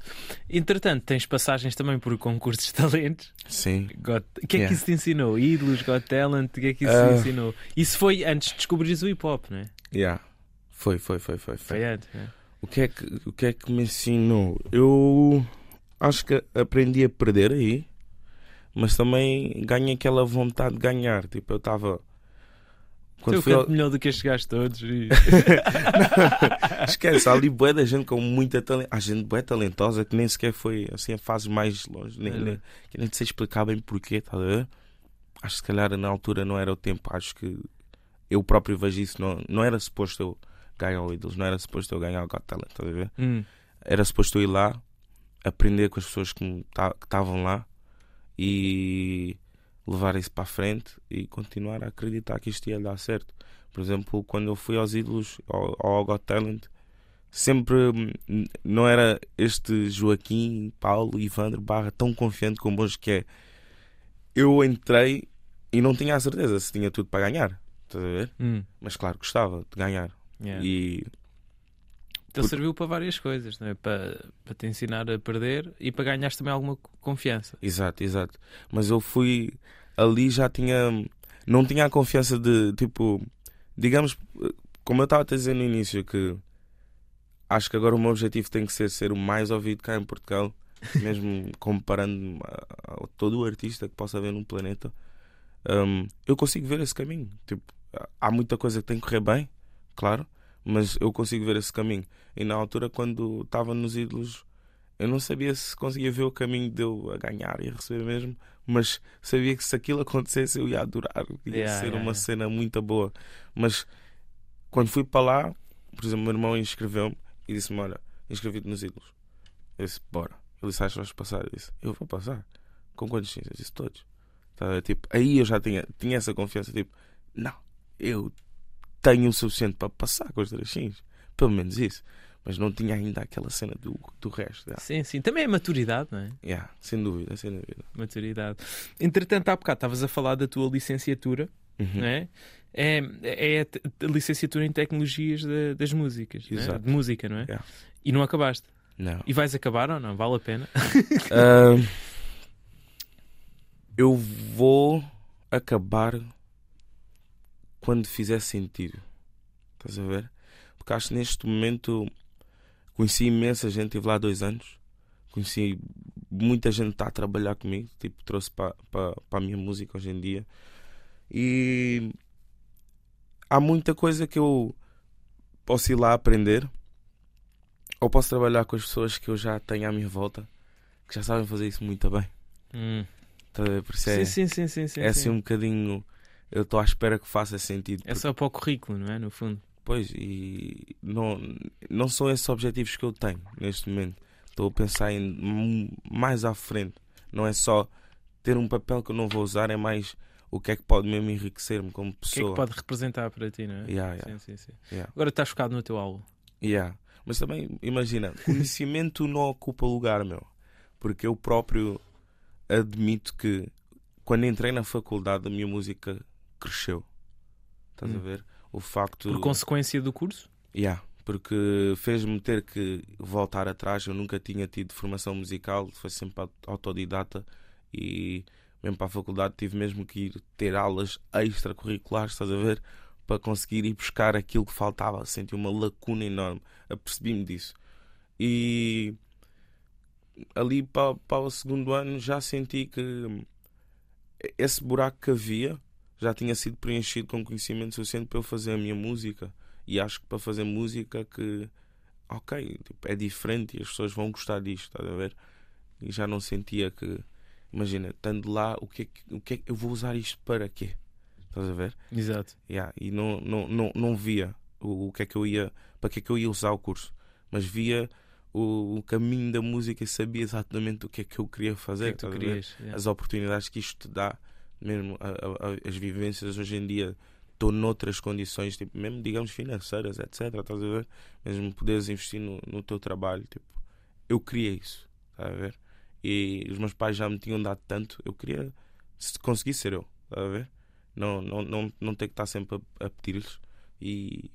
Entretanto, tens passagens também por concursos de talentos. Sim. Got... O que é que Yeah. isso te ensinou? Ídolos, Got Talent, o que é que isso Ah. te ensinou? Isso foi antes de descobrires o hip hop, não é? Yeah. Foi, foi, foi, foi. foi. Foi antes, né? O que, é que, o que é que me ensinou? Eu acho que aprendi a perder aí, mas também ganhei aquela vontade de ganhar. Tipo, eu estava. Quando eu ao... melhor do que estes gajos todos. e- <laughs> <laughs> Esquece, há ali bué da gente com muita talento. Há gente bué talentosa que nem sequer foi assim a fase mais longe. Nem, É. nem, que nem sei explicar bem porquê, tá a ver? Acho que se calhar na altura não era o tempo. Acho que eu próprio vejo isso. Não, não era suposto eu ganhar o Idols, não era suposto eu ganhar o Got Talent, tá a ver? Hum, Era suposto eu ir lá, aprender com as pessoas que estavam lá e levar isso para a frente e continuar a acreditar que isto ia dar certo. Por exemplo, quando eu fui aos ídolos, ao, ao Got Talent, sempre hum, não era este Joaquim, Paulo Ivandro Barra tão confiante como hoje que é. Eu entrei e não tinha a certeza se tinha tudo para ganhar. Estás a ver? hum, Mas claro, gostava de ganhar. yeah. E Então Porque- serviu para várias coisas, não é? Para, para te ensinar a perder e para ganhares também alguma co- confiança. Exato, exato. Mas eu fui ali já tinha. Não tinha a confiança de tipo. Digamos, como eu estava a dizer no início, que acho que agora o meu objetivo tem que ser ser o mais ouvido cá em Portugal, <laughs> mesmo comparando a, a todo o artista que possa haver no planeta. hum, eu consigo ver esse caminho. Tipo, há muita coisa que tem que correr bem, claro, mas eu consigo ver esse caminho. E na altura, quando estava nos ídolos, eu não sabia se conseguia ver o caminho de eu a ganhar e a receber mesmo, mas sabia que se aquilo <laughs> acontecesse eu ia adorar, ia Yeah, ser yeah, uma yeah. cena muito boa. Mas quando fui para lá, por exemplo, o meu irmão inscreveu-me e disse-me: Olha, inscrevi-te nos ídolos. Eu disse: Bora. Ele disse: Acho que vais passar? Eu disse: Eu vou passar. Com quantos sim? Eu disse: Todos. Tá, tipo, aí eu já tinha, tinha essa confiança, tipo, não, eu tenho o suficiente para passar com os drachins. Pelo menos isso. Mas não tinha ainda aquela cena do, do resto. Yeah. Sim, sim. Também é maturidade, não é? Yeah, sem dúvida, sem dúvida. Maturidade. Entretanto, há bocado estavas a falar da tua licenciatura, Uhum. não é? É, é a licenciatura em tecnologias da- das músicas, é? De música, não é? Yeah. E não acabaste. Não. E vais acabar ou não? Vale a pena? <laughs> Ahm, eu vou acabar quando fizer sentido. Estás a ver? Porque acho que neste momento conheci imensa gente, estive lá dois anos. Conheci muita gente que está a trabalhar comigo, tipo, trouxe para a minha música hoje em dia. E há muita coisa que eu posso ir lá aprender, ou posso trabalhar com as pessoas que eu já tenho à minha volta que já sabem fazer isso muito bem. Hum. A ver? Por isso é, Sim, sim, sim, sim, sim, é assim sim. um bocadinho. Eu estou à espera que faça sentido. É porque- só para o currículo, não é? No fundo. Pois, e não, não são esses objetivos que eu tenho neste momento. Estou a pensar em mais à frente. Não é só ter um papel que eu não vou usar, é mais o que é que pode mesmo enriquecer-me como O que é pessoa. que pode representar para ti, não é? Yeah, yeah, Sim, sim, sim. yeah, Agora estás focado no teu álbum. yeah. Mas também, imagina, <laughs> conhecimento não ocupa lugar, meu. Porque eu próprio admito que quando entrei na faculdade a minha música cresceu. Estás a Hum. ver? O facto. Por consequência do curso? Yeah, porque fez-me ter que voltar atrás. Eu nunca tinha tido formação musical, foi sempre au- autodidata e mesmo para a faculdade tive mesmo que ir ter aulas extracurriculares, estás a ver? Para conseguir ir buscar aquilo que faltava. Senti uma lacuna enorme. Apercebi-me disso. E ali para, para o segundo ano já senti que esse buraco que havia já tinha sido preenchido com conhecimento suficiente para eu fazer a minha música. E acho que para fazer música que ok, tipo, é diferente e as pessoas vão gostar disto, estás a ver? E já não sentia que imagina, estando lá, o que é que, o que, é que eu vou usar isto para quê? Estás a ver? Exato. Yeah, e não, não, não, não via o, o que é que eu ia, para que é que eu ia usar o curso, mas via o, o caminho da música e sabia exatamente o que é que eu queria fazer. que é que tu querias? Yeah. as oportunidades que isto te dá, mesmo a- a- as vivências hoje em dia, estou noutras condições, tipo, mesmo digamos financeiras, etc. Estás a ver? Mesmo poderes investir no, no teu trabalho, tipo, eu queria isso, estás a ver? E os meus pais já me tinham dado tanto, eu queria se conseguir ser eu, estás a ver? Não, não, não, não ter que estar sempre a, a pedir-lhes e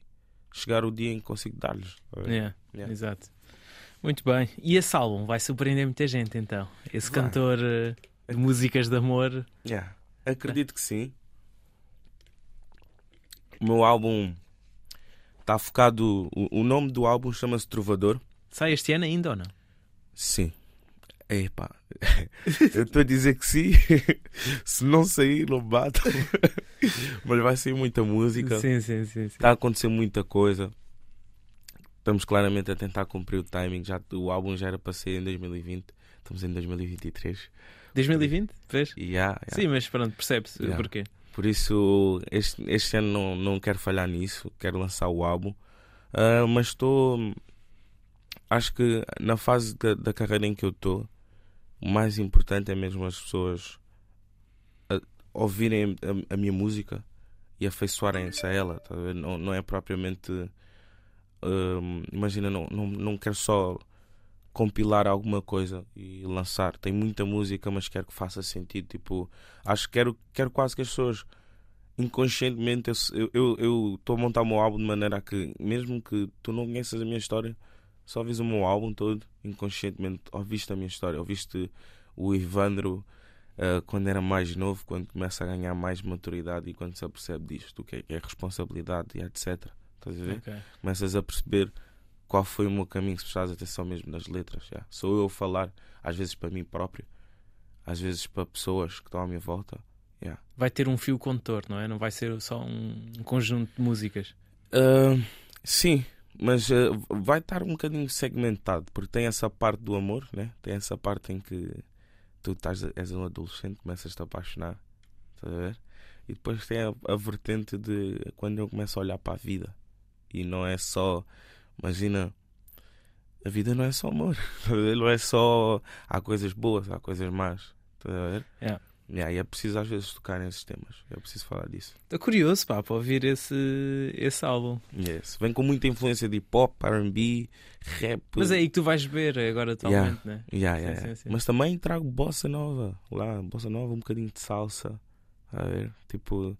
chegar o dia em que consigo dar-lhes. ver? Yeah, Yeah. Exato. Muito bem. E esse álbum vai surpreender muita gente então? Esse Vai. cantor eh, de músicas de amor. Yeah. Acredito que sim. O meu álbum está focado. O, o nome do álbum chama-se Trovador. Sai este ano ainda ou não? Sim. Epá. <laughs> Eu estou a dizer que sim. <laughs> Se não sair, não bata. <laughs> Mas vai sair muita música. Sim, sim. sim. Está a acontecer muita coisa. Estamos claramente a tentar cumprir o timing. Já, o álbum já era para sair em 2020. Estamos em 2023. 2020? Vês? Yeah, yeah. Sim, mas pronto, percebe-se Yeah. porquê. Por isso, este, este ano não, não quero falhar nisso. Quero lançar o álbum. Ah, mas estou. Acho que na fase da, da carreira em que eu estou, o mais importante é mesmo as pessoas a- ouvirem a, a minha música e afeiçoarem-se a ela. tá? Não, não é propriamente. hum, imagina, não, não, não quero só compilar alguma coisa e lançar. Tem muita música, mas quero que faça sentido. Tipo, acho que quero, quero quase que as pessoas inconscientemente eu estou a montar o meu álbum de maneira a que mesmo que tu não conheças a minha história só vis o meu álbum todo inconscientemente ouviste a minha história ouviste o Ivandro ah, quando era mais novo quando começa a ganhar mais maturidade e quando se apercebe disto o que é, que é responsabilidade e etc estás a ver Ok. começas a perceber qual foi o meu caminho se prestares atenção mesmo nas letras já. sou eu a falar às vezes para mim próprio às vezes para pessoas que estão à minha volta Vai ter um fio condutor, não é? Não vai ser só um, um conjunto de músicas. Ah, sim, mas ah, vai estar um bocadinho segmentado, porque tem essa parte do amor, né? Tem essa parte em que tu estás, és um adolescente, começas-te a apaixonar, estás a ver? E depois tem a, a vertente de quando eu começo a olhar para a vida. E não é só, imagina, a vida não é só amor, <laughs> ver? não é só. Há coisas boas, há coisas más, estás a ver? Yeah. Yeah, e é preciso às vezes tocar nesses temas. É preciso falar disso. Estou curioso pá, para ouvir esse, esse álbum. Yes. Vem com muita influência de hip hop, RB, rap. Mas é aí que tu vais beber agora atualmente, né? Yeah, Sim, yeah, sim, yeah. sim. Mas também trago bossa nova. Lá, bossa nova, um bocadinho de salsa. A ver? Tipo.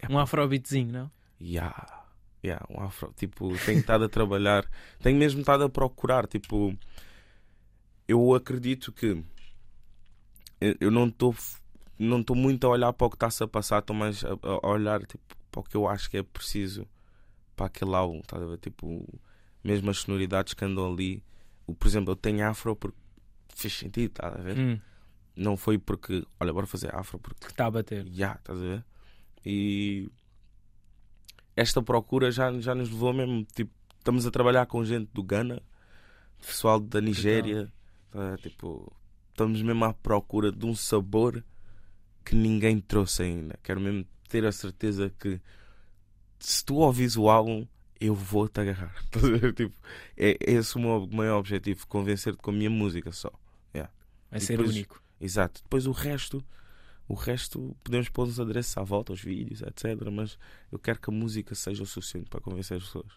é Um afrobeatzinho, não? Yeah. Yeah, um afro. Tipo, tenho estado a trabalhar. Tenho mesmo estado a procurar. Tipo, eu acredito que eu- não estou não estou muito a olhar para o que está-se a passar, estou mais a, a olhar tipo, para o que eu acho que é preciso para aquele álbum. Ver? Tipo, mesmo as sonoridades que andam ali. O, por exemplo, eu tenho afro porque fez sentido, estás a ver? Hum, Não foi porque, olha, bora fazer afro porque que está a bater. já, estás a ver? E esta procura já, já nos levou mesmo. Tipo, estamos a trabalhar com gente do Ghana, pessoal da Nigéria. tá? Tipo, estamos mesmo à procura de um sabor que ninguém trouxe ainda. Quero mesmo ter a certeza que se tu ouvis o álbum, eu vou-te agarrar. <laughs> A? Tipo, é, é esse o meu maior objetivo: convencer-te com a minha música só. Vai E ser depois- único. Exato. Depois o resto, o resto podemos pôr os adereços à volta, os vídeos, etc. Mas eu quero que a música seja o suficiente para convencer as pessoas.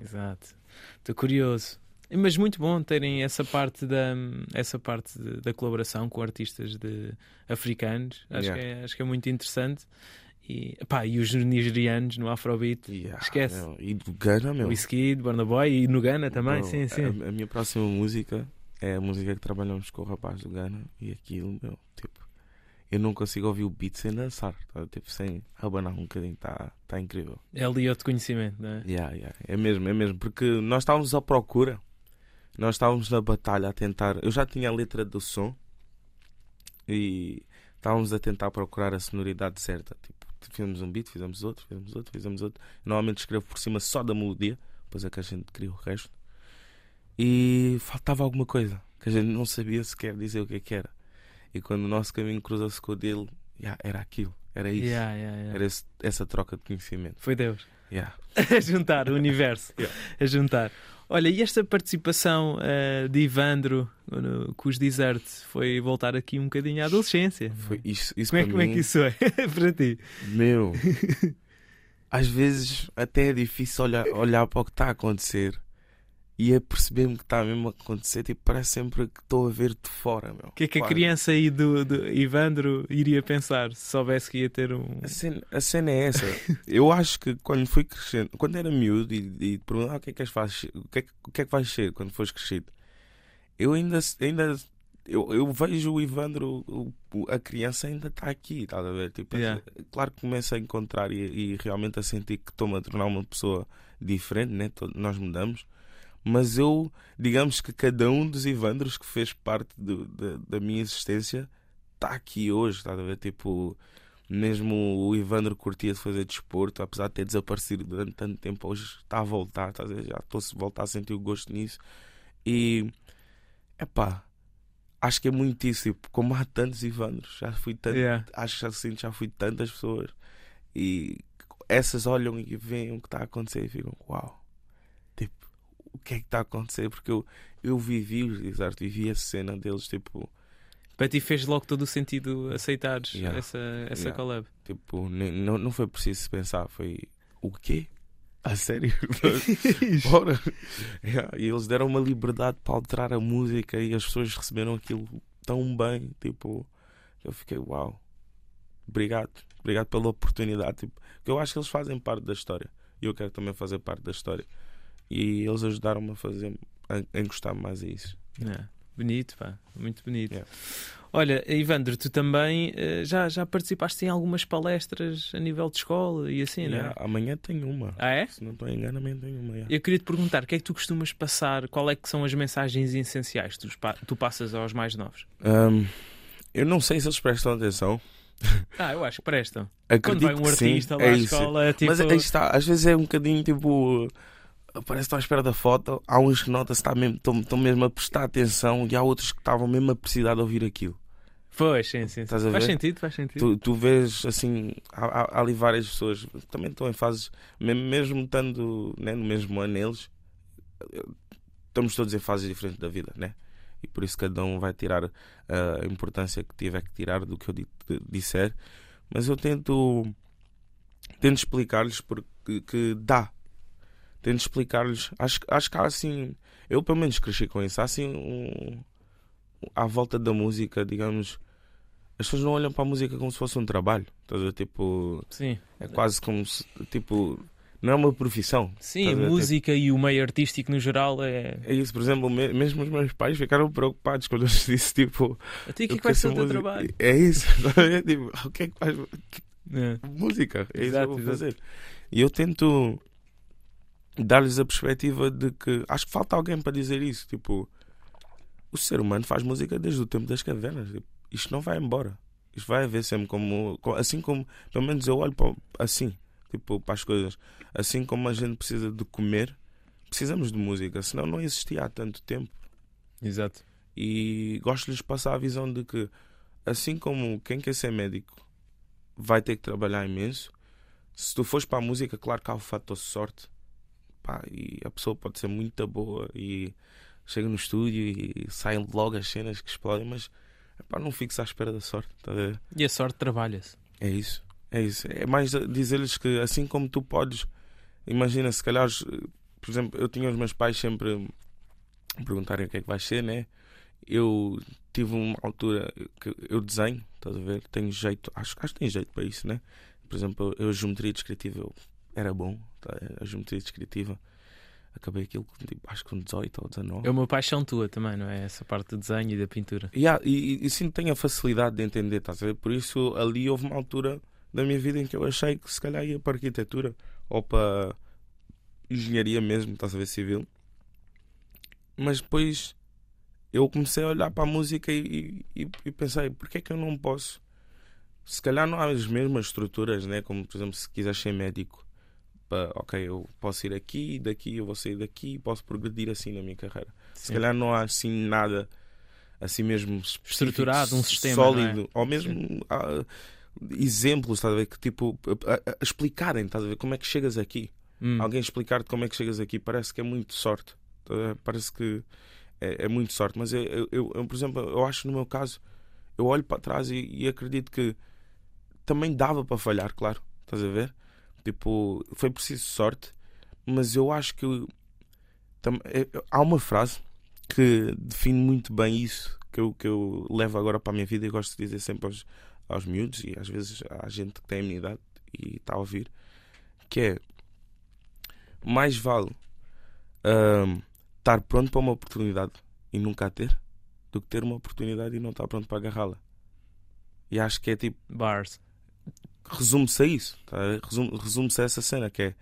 Exato. Estou curioso. Mas muito bom terem essa parte da, essa parte de- da colaboração com artistas de, africanos. Acho, Yeah. que é, acho que é muito interessante. E, pá, e os nigerianos no Afrobeat. Yeah, Esquece. meu. E do Ghana, meu. Wizkid, Burna Boy e no Ghana também. Sim, sim. A, a minha próxima música é a música que trabalhamos com o rapaz do Ghana. E aquilo, meu, tipo, eu não consigo ouvir o beat sem dançar. Tá? Tipo, sem abanar um bocadinho. Está tá incrível. É ali outro conhecimento, não é? Yeah, yeah. É mesmo, é mesmo. Porque nós estávamos à procura, nós estávamos na batalha a tentar. Eu já tinha a letra do som e estávamos a tentar procurar a sonoridade certa. Tipo, fizemos um beat, fizemos outro, fizemos outro, fizemos outro. Normalmente escrevo por cima só da melodia, depois é que a gente cria o resto. E faltava alguma coisa que a gente não sabia sequer dizer o que é que era. E quando o nosso caminho cruza-se com o dele, yeah, era aquilo, era isso. Yeah, yeah. Era esse- essa troca de conhecimento. Foi Deus. <laughs> A juntar o universo. A juntar. Olha, e esta participação eh, de Ivandro no, com os Desert foi voltar aqui um bocadinho à adolescência. Foi isso, isso Como é, como é que isso é <laughs> para ti? Meu, <laughs> às vezes até é difícil olhar, olhar para o que está a acontecer e é perceber-me que está mesmo a acontecer. Tipo, parece sempre que estou a ver de fora, meu. O que é que a criança aí do, do Ivandro iria pensar se soubesse que ia ter um. A cena, a cena é essa. <laughs> Eu acho que quando fui crescendo, quando era miúdo e, e te perguntava o que é que faz, o que é, o que é que vais ser quando fores crescido, eu ainda, ainda eu, eu vejo o Ivandro, o- o- a criança ainda está aqui, estás a ver? Tipo, Yeah. Claro que começo a encontrar e, e realmente a sentir que estou-me a tornar uma pessoa diferente, né? Todo- nós mudamos. Mas eu, digamos que cada um dos Ivandros que fez parte do- da, da minha existência está aqui hoje, estás a ver? Tipo, mesmo o Ivandro curtia de fazer desporto, apesar de ter desaparecido durante tanto tempo, hoje está a voltar, estás a ver? Já estou a voltar a sentir o gosto nisso. E, epá, acho que é muito isso. Tipo, como há tantos Ivandros, já fui tanto, Yeah. acho que já sinto, já fui tantas pessoas e essas olham e veem o que está a acontecer e ficam, uau, o que é que está a acontecer? Porque eu, eu vivi os Desert, vivi a cena deles, tipo, Para ti fez logo todo o sentido aceitares Yeah. essa, essa Yeah. collab. tipo não, não foi preciso pensar, foi o quê? A sério? <laughs> <laughs> Bora! Yeah, E eles deram uma liberdade para alterar a música e as pessoas receberam aquilo tão bem, tipo, eu fiquei, uau, obrigado, obrigado pela oportunidade, tipo, porque eu acho que eles fazem parte da história e eu quero também fazer parte da história. E eles ajudaram-me a fazer, a, a encostar mais a isso. Yeah. Bonito, pá, muito bonito. Yeah. Olha, Ivandro, tu também eh, já, já participaste em algumas palestras a nível de escola e assim, não Yeah, é? amanhã tenho uma. Ah, é? Se não estou engano, amanhã tenho uma. yeah. Eu queria te perguntar, o que é que tu costumas passar? Qual é que são as mensagens essenciais que tu, pa- tu passas aos mais novos? Ahm, eu não sei se eles prestam atenção. Ah, eu acho que prestam. Quando Acredito vai um que sim, artista lá é à escola, é tipo... Mas aí está, às vezes é um bocadinho tipo. Parece que estão à espera da foto. Há uns que nota-se está mesmo, estão, estão mesmo a prestar atenção e há outros que estavam mesmo a precisar de ouvir aquilo. Pois, sim, sim. sim. Estás a Faz ver? sentido, faz sentido. Tu, tu vês assim, há, há- ali várias pessoas também estão em fases, mesmo, mesmo estando né, no mesmo ano eles, estamos todos em fases diferentes da vida, né? e por isso cada um vai tirar a importância que tiver que tirar do que eu disser. Mas eu tento, tento explicar-lhes porque que dá. Tento explicar-lhes. Acho, acho que há assim. Eu pelo menos cresci com isso. Há assim um, à volta da música, digamos. As pessoas não olham para a música como se fosse um trabalho. Estás Tipo. Sim. É quase como se. Tipo não é uma profissão. Sim, a música tipo... e o meio artístico no geral é. É isso, por exemplo, mesmo os meus pais ficaram preocupados quando eu disse tipo. A ti, o que, é que vai ser o teu trabalho? É isso, <laughs> é tipo, o que é que faz? É. Música, é isso que eu vou fazer. E eu tento dar-lhes a perspectiva de que acho que falta alguém para dizer isso. Tipo, o ser humano faz música desde o tempo das cavernas. Tipo, isto não vai embora. Isto vai haver sempre como. Assim como, pelo menos eu olho para, assim tipo, para as coisas. Assim como a gente precisa de comer, precisamos de música, senão não existia há tanto tempo. Exato. E gosto de passar a visão de que, assim como quem quer ser médico vai ter que trabalhar imenso, se tu fores para a música, claro que há o fator sorte. Pá, e a pessoa pode ser muito boa e chega no estúdio e saem logo as cenas que explodem, mas pá, não fiques à espera da sorte. Tá e a sorte trabalha-se. É isso. É isso. É mais dizer-lhes que assim como tu podes, imagina, se calhar, por exemplo, eu tinha os meus pais sempre perguntarem o que é que vai ser, né? Eu tive uma altura que eu desenho, estás a ver? Tenho jeito, acho, acho que tenho jeito para isso, né? Por exemplo, eu, a geometria descritiva eu, era bom, tá? a geometria descritiva. Acabei aquilo tipo, acho que com 18 ou 19. É uma paixão tua também, não é? Essa parte do desenho e da pintura. Yeah, e, e, e sim, tenho a facilidade de entender, estás a ver? Por isso ali houve uma altura da minha vida em que eu achei que se calhar ia para arquitetura ou para engenharia mesmo, estás a ver, civil. Mas depois eu comecei a olhar para a música e, e, e pensei, porquê é que eu não posso? Se calhar não há as mesmas estruturas, né? como por exemplo, se quiser ser médico. Para, ok, eu posso ir aqui, daqui eu vou sair daqui, posso progredir assim na minha carreira. Sim. Se calhar não há assim nada assim mesmo estruturado, um sistema sólido, é? ou mesmo exemplos, estás a ver? Que tipo, a, a, a explicarem, estás a ver? Como é que chegas aqui? Hum. Alguém explicar-te como é que chegas aqui parece que é muito sorte. Parece que é, é muito sorte. Mas eu, eu, eu, por exemplo, eu acho no meu caso, eu olho para trás e, e acredito que também dava para falhar, claro. Estás a ver? Tipo, foi preciso sorte, mas eu acho que é, há uma frase que define muito bem isso que eu, que eu levo agora para a minha vida e gosto de dizer sempre aos, aos miúdos e às vezes há gente que tem a minha idade e está a ouvir, que é mais vale um, estar pronto para uma oportunidade e nunca a ter do que ter uma oportunidade e não estar pronto para agarrá-la. E acho que é tipo. Bars. Resume-se a isso. Tá? Resume-se a essa cena que é.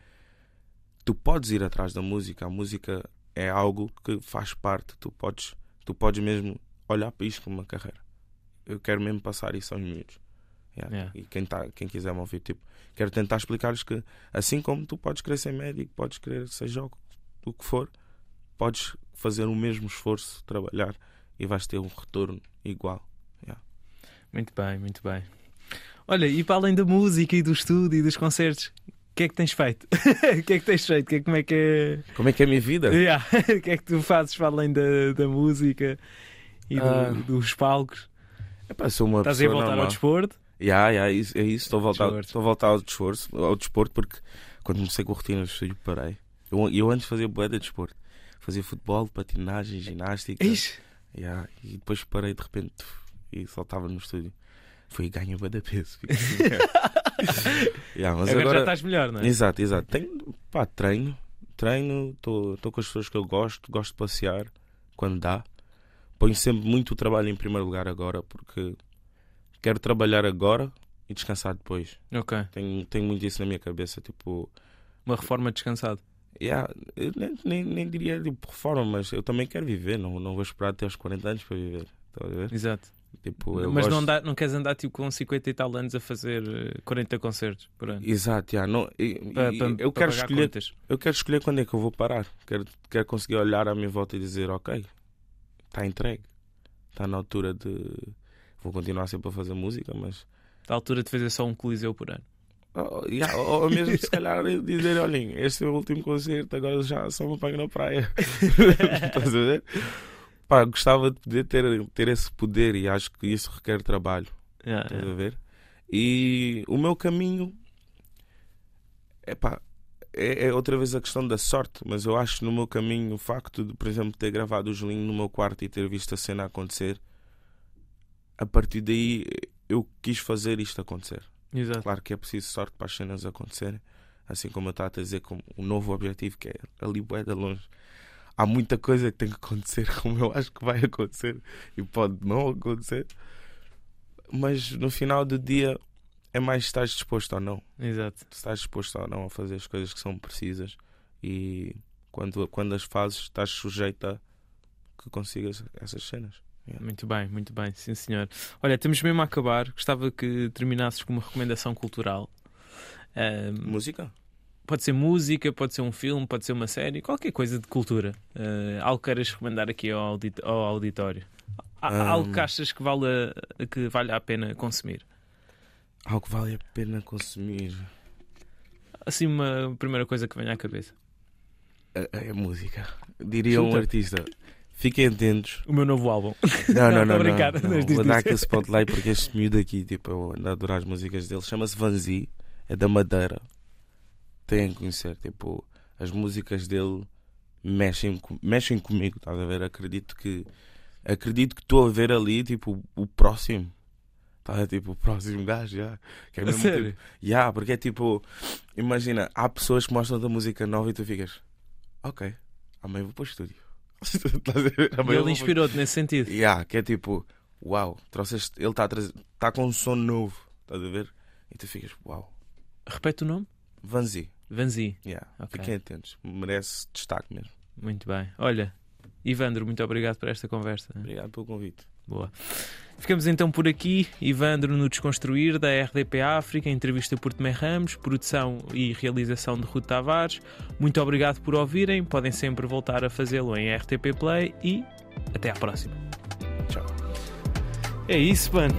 Tu podes ir atrás da música. A música é algo que faz parte. Tu podes, tu podes mesmo olhar para isto como uma carreira eu quero mesmo passar isso aos miúdos. Yeah. Yeah. E quem, tá, quem quiser me ouvir, tipo, quero tentar explicar-lhes que assim como tu podes querer ser médico, podes querer seja o, o que for, podes fazer o mesmo esforço, trabalhar e vais ter um retorno igual. Yeah. Muito bem, muito bem. Olha, e para além da música e do estudo e dos concertos, o que é que tens feito? <laughs> O que é que tens feito? Que é, como é que é... Como é que é a minha vida? Yeah. <laughs> O que é que tu fazes para além da, da música e do, uh... dos palcos? Epá, sou uma Estás a voltar normal. ao desporto? Yeah, yeah, é isso, é isso. Estou, a voltar, estou a voltar ao, desporto, ao desporto porque quando comecei com a rotina de estúdio parei. Eu, eu antes fazia boa de desporto. Fazia futebol, patinagem, ginástica. Ixi. Yeah, e depois parei de repente e só estava no estúdio. Foi ganho bué de peso. Assim, <laughs> <laughs> yeah, mas agora, agora, já estás melhor, não é? Exato, exato. Tenho, pá, treino, treino, estou com as pessoas que eu gosto, gosto de passear quando dá ponho sempre muito o trabalho em primeiro lugar agora porque quero trabalhar agora e descansar depois. Ok. Tenho, tenho muito isso na minha cabeça, tipo. Uma reforma descansado. Yeah, nem, nem, nem, diria tipo reforma, mas eu também quero viver, não, não vou esperar até aos 40 anos para viver. Tá a ver? Exato. Tipo, mas gosto... não, dá, não queres andar tipo, com 50 e tal anos a fazer 40 eh, concertos por ano? Exato, não, e, eu, quero escolher, eu quero escolher quando é que eu vou parar. Quero, quero conseguir olhar à minha volta e dizer: Ok, está entregue. Está na altura de. Vou continuar sempre a fazer música, mas. Está à altura de fazer só um coliseu por ano. Oh, yeah, ou mesmo se calhar dizer: olhem, este é o último concerto, agora já só me apanho na praia. <laughs> Estás a ver? Pá, gostava de poder ter, ter esse poder e acho que isso requer trabalho. Yeah, Estás yeah. a ver? E o meu caminho epá, é, é outra vez a questão da sorte, mas eu acho no meu caminho o facto de, por exemplo, ter gravado o Julinho no meu quarto e ter visto a cena acontecer, a partir daí eu quis fazer isto acontecer. Exato. Claro que é preciso sorte para as cenas acontecerem, assim como eu estava a dizer, com o novo objetivo que é ali bué de longe. Há muita coisa que tem que acontecer, <laughs> como eu acho que vai acontecer e pode não acontecer, mas no final do dia é mais se estás disposto ou não. Exato. Se estás disposto ou não a fazer as coisas que são precisas e quando, quando as fazes, estás sujeito a que consigas essas cenas. Muito bem, muito bem, sim senhor. Olha, temos mesmo a acabar. Gostava que terminasses com uma recomendação cultural. Ahm, Música? Pode ser música, pode ser um filme, pode ser uma série, qualquer coisa de cultura. Ah, algo que queiras recomendar aqui ao, audit- ao auditório. Há- Ahm. Algo que achas que vale a, que vale a pena consumir. Algo que vale a pena consumir. Assim, uma primeira coisa que venha à cabeça. É, é música. Diria um artista. Fiquem atentos. O meu novo álbum. Não, <laughs> Não, não, não. brincar, não, não. Vou dar aquele spotlight porque este miúdo aqui, tipo, eu ando a adorar as músicas dele. Chama-se Vanzi, é da Madeira. Têm que conhecer, tipo, as músicas dele mexem, mexem comigo, estás a ver? Acredito que acredito que estou a ver ali, tipo, o próximo. Tá, tipo, o próximo gajo, já. Que é A mesmo, sério? tipo, yeah, porque é tipo, imagina, há pessoas que mostram da música nova e tu ficas, ok, amanhã vou para o estúdio. <laughs> Estás a ele inspirou-te nesse sentido. Yeah, que é tipo, uau, trouxeste, ele está tá com um som novo, estás a ver? E tu ficas, uau, Repete o nome? Vanzi, Vanzi. yeah, Ok. fiquem atentos, merece destaque mesmo. Muito bem. Olha, Ivandro, muito obrigado por esta conversa. Obrigado pelo convite. Boa. Ficamos então por aqui. Ivandro no Desconstruir, da RDP África, entrevista por Tomé Ramos, produção e realização de Ruth Tavares. Muito obrigado por ouvirem. Podem sempre voltar a fazê-lo em RTP Play e até à próxima. Tchau. É isso, mano.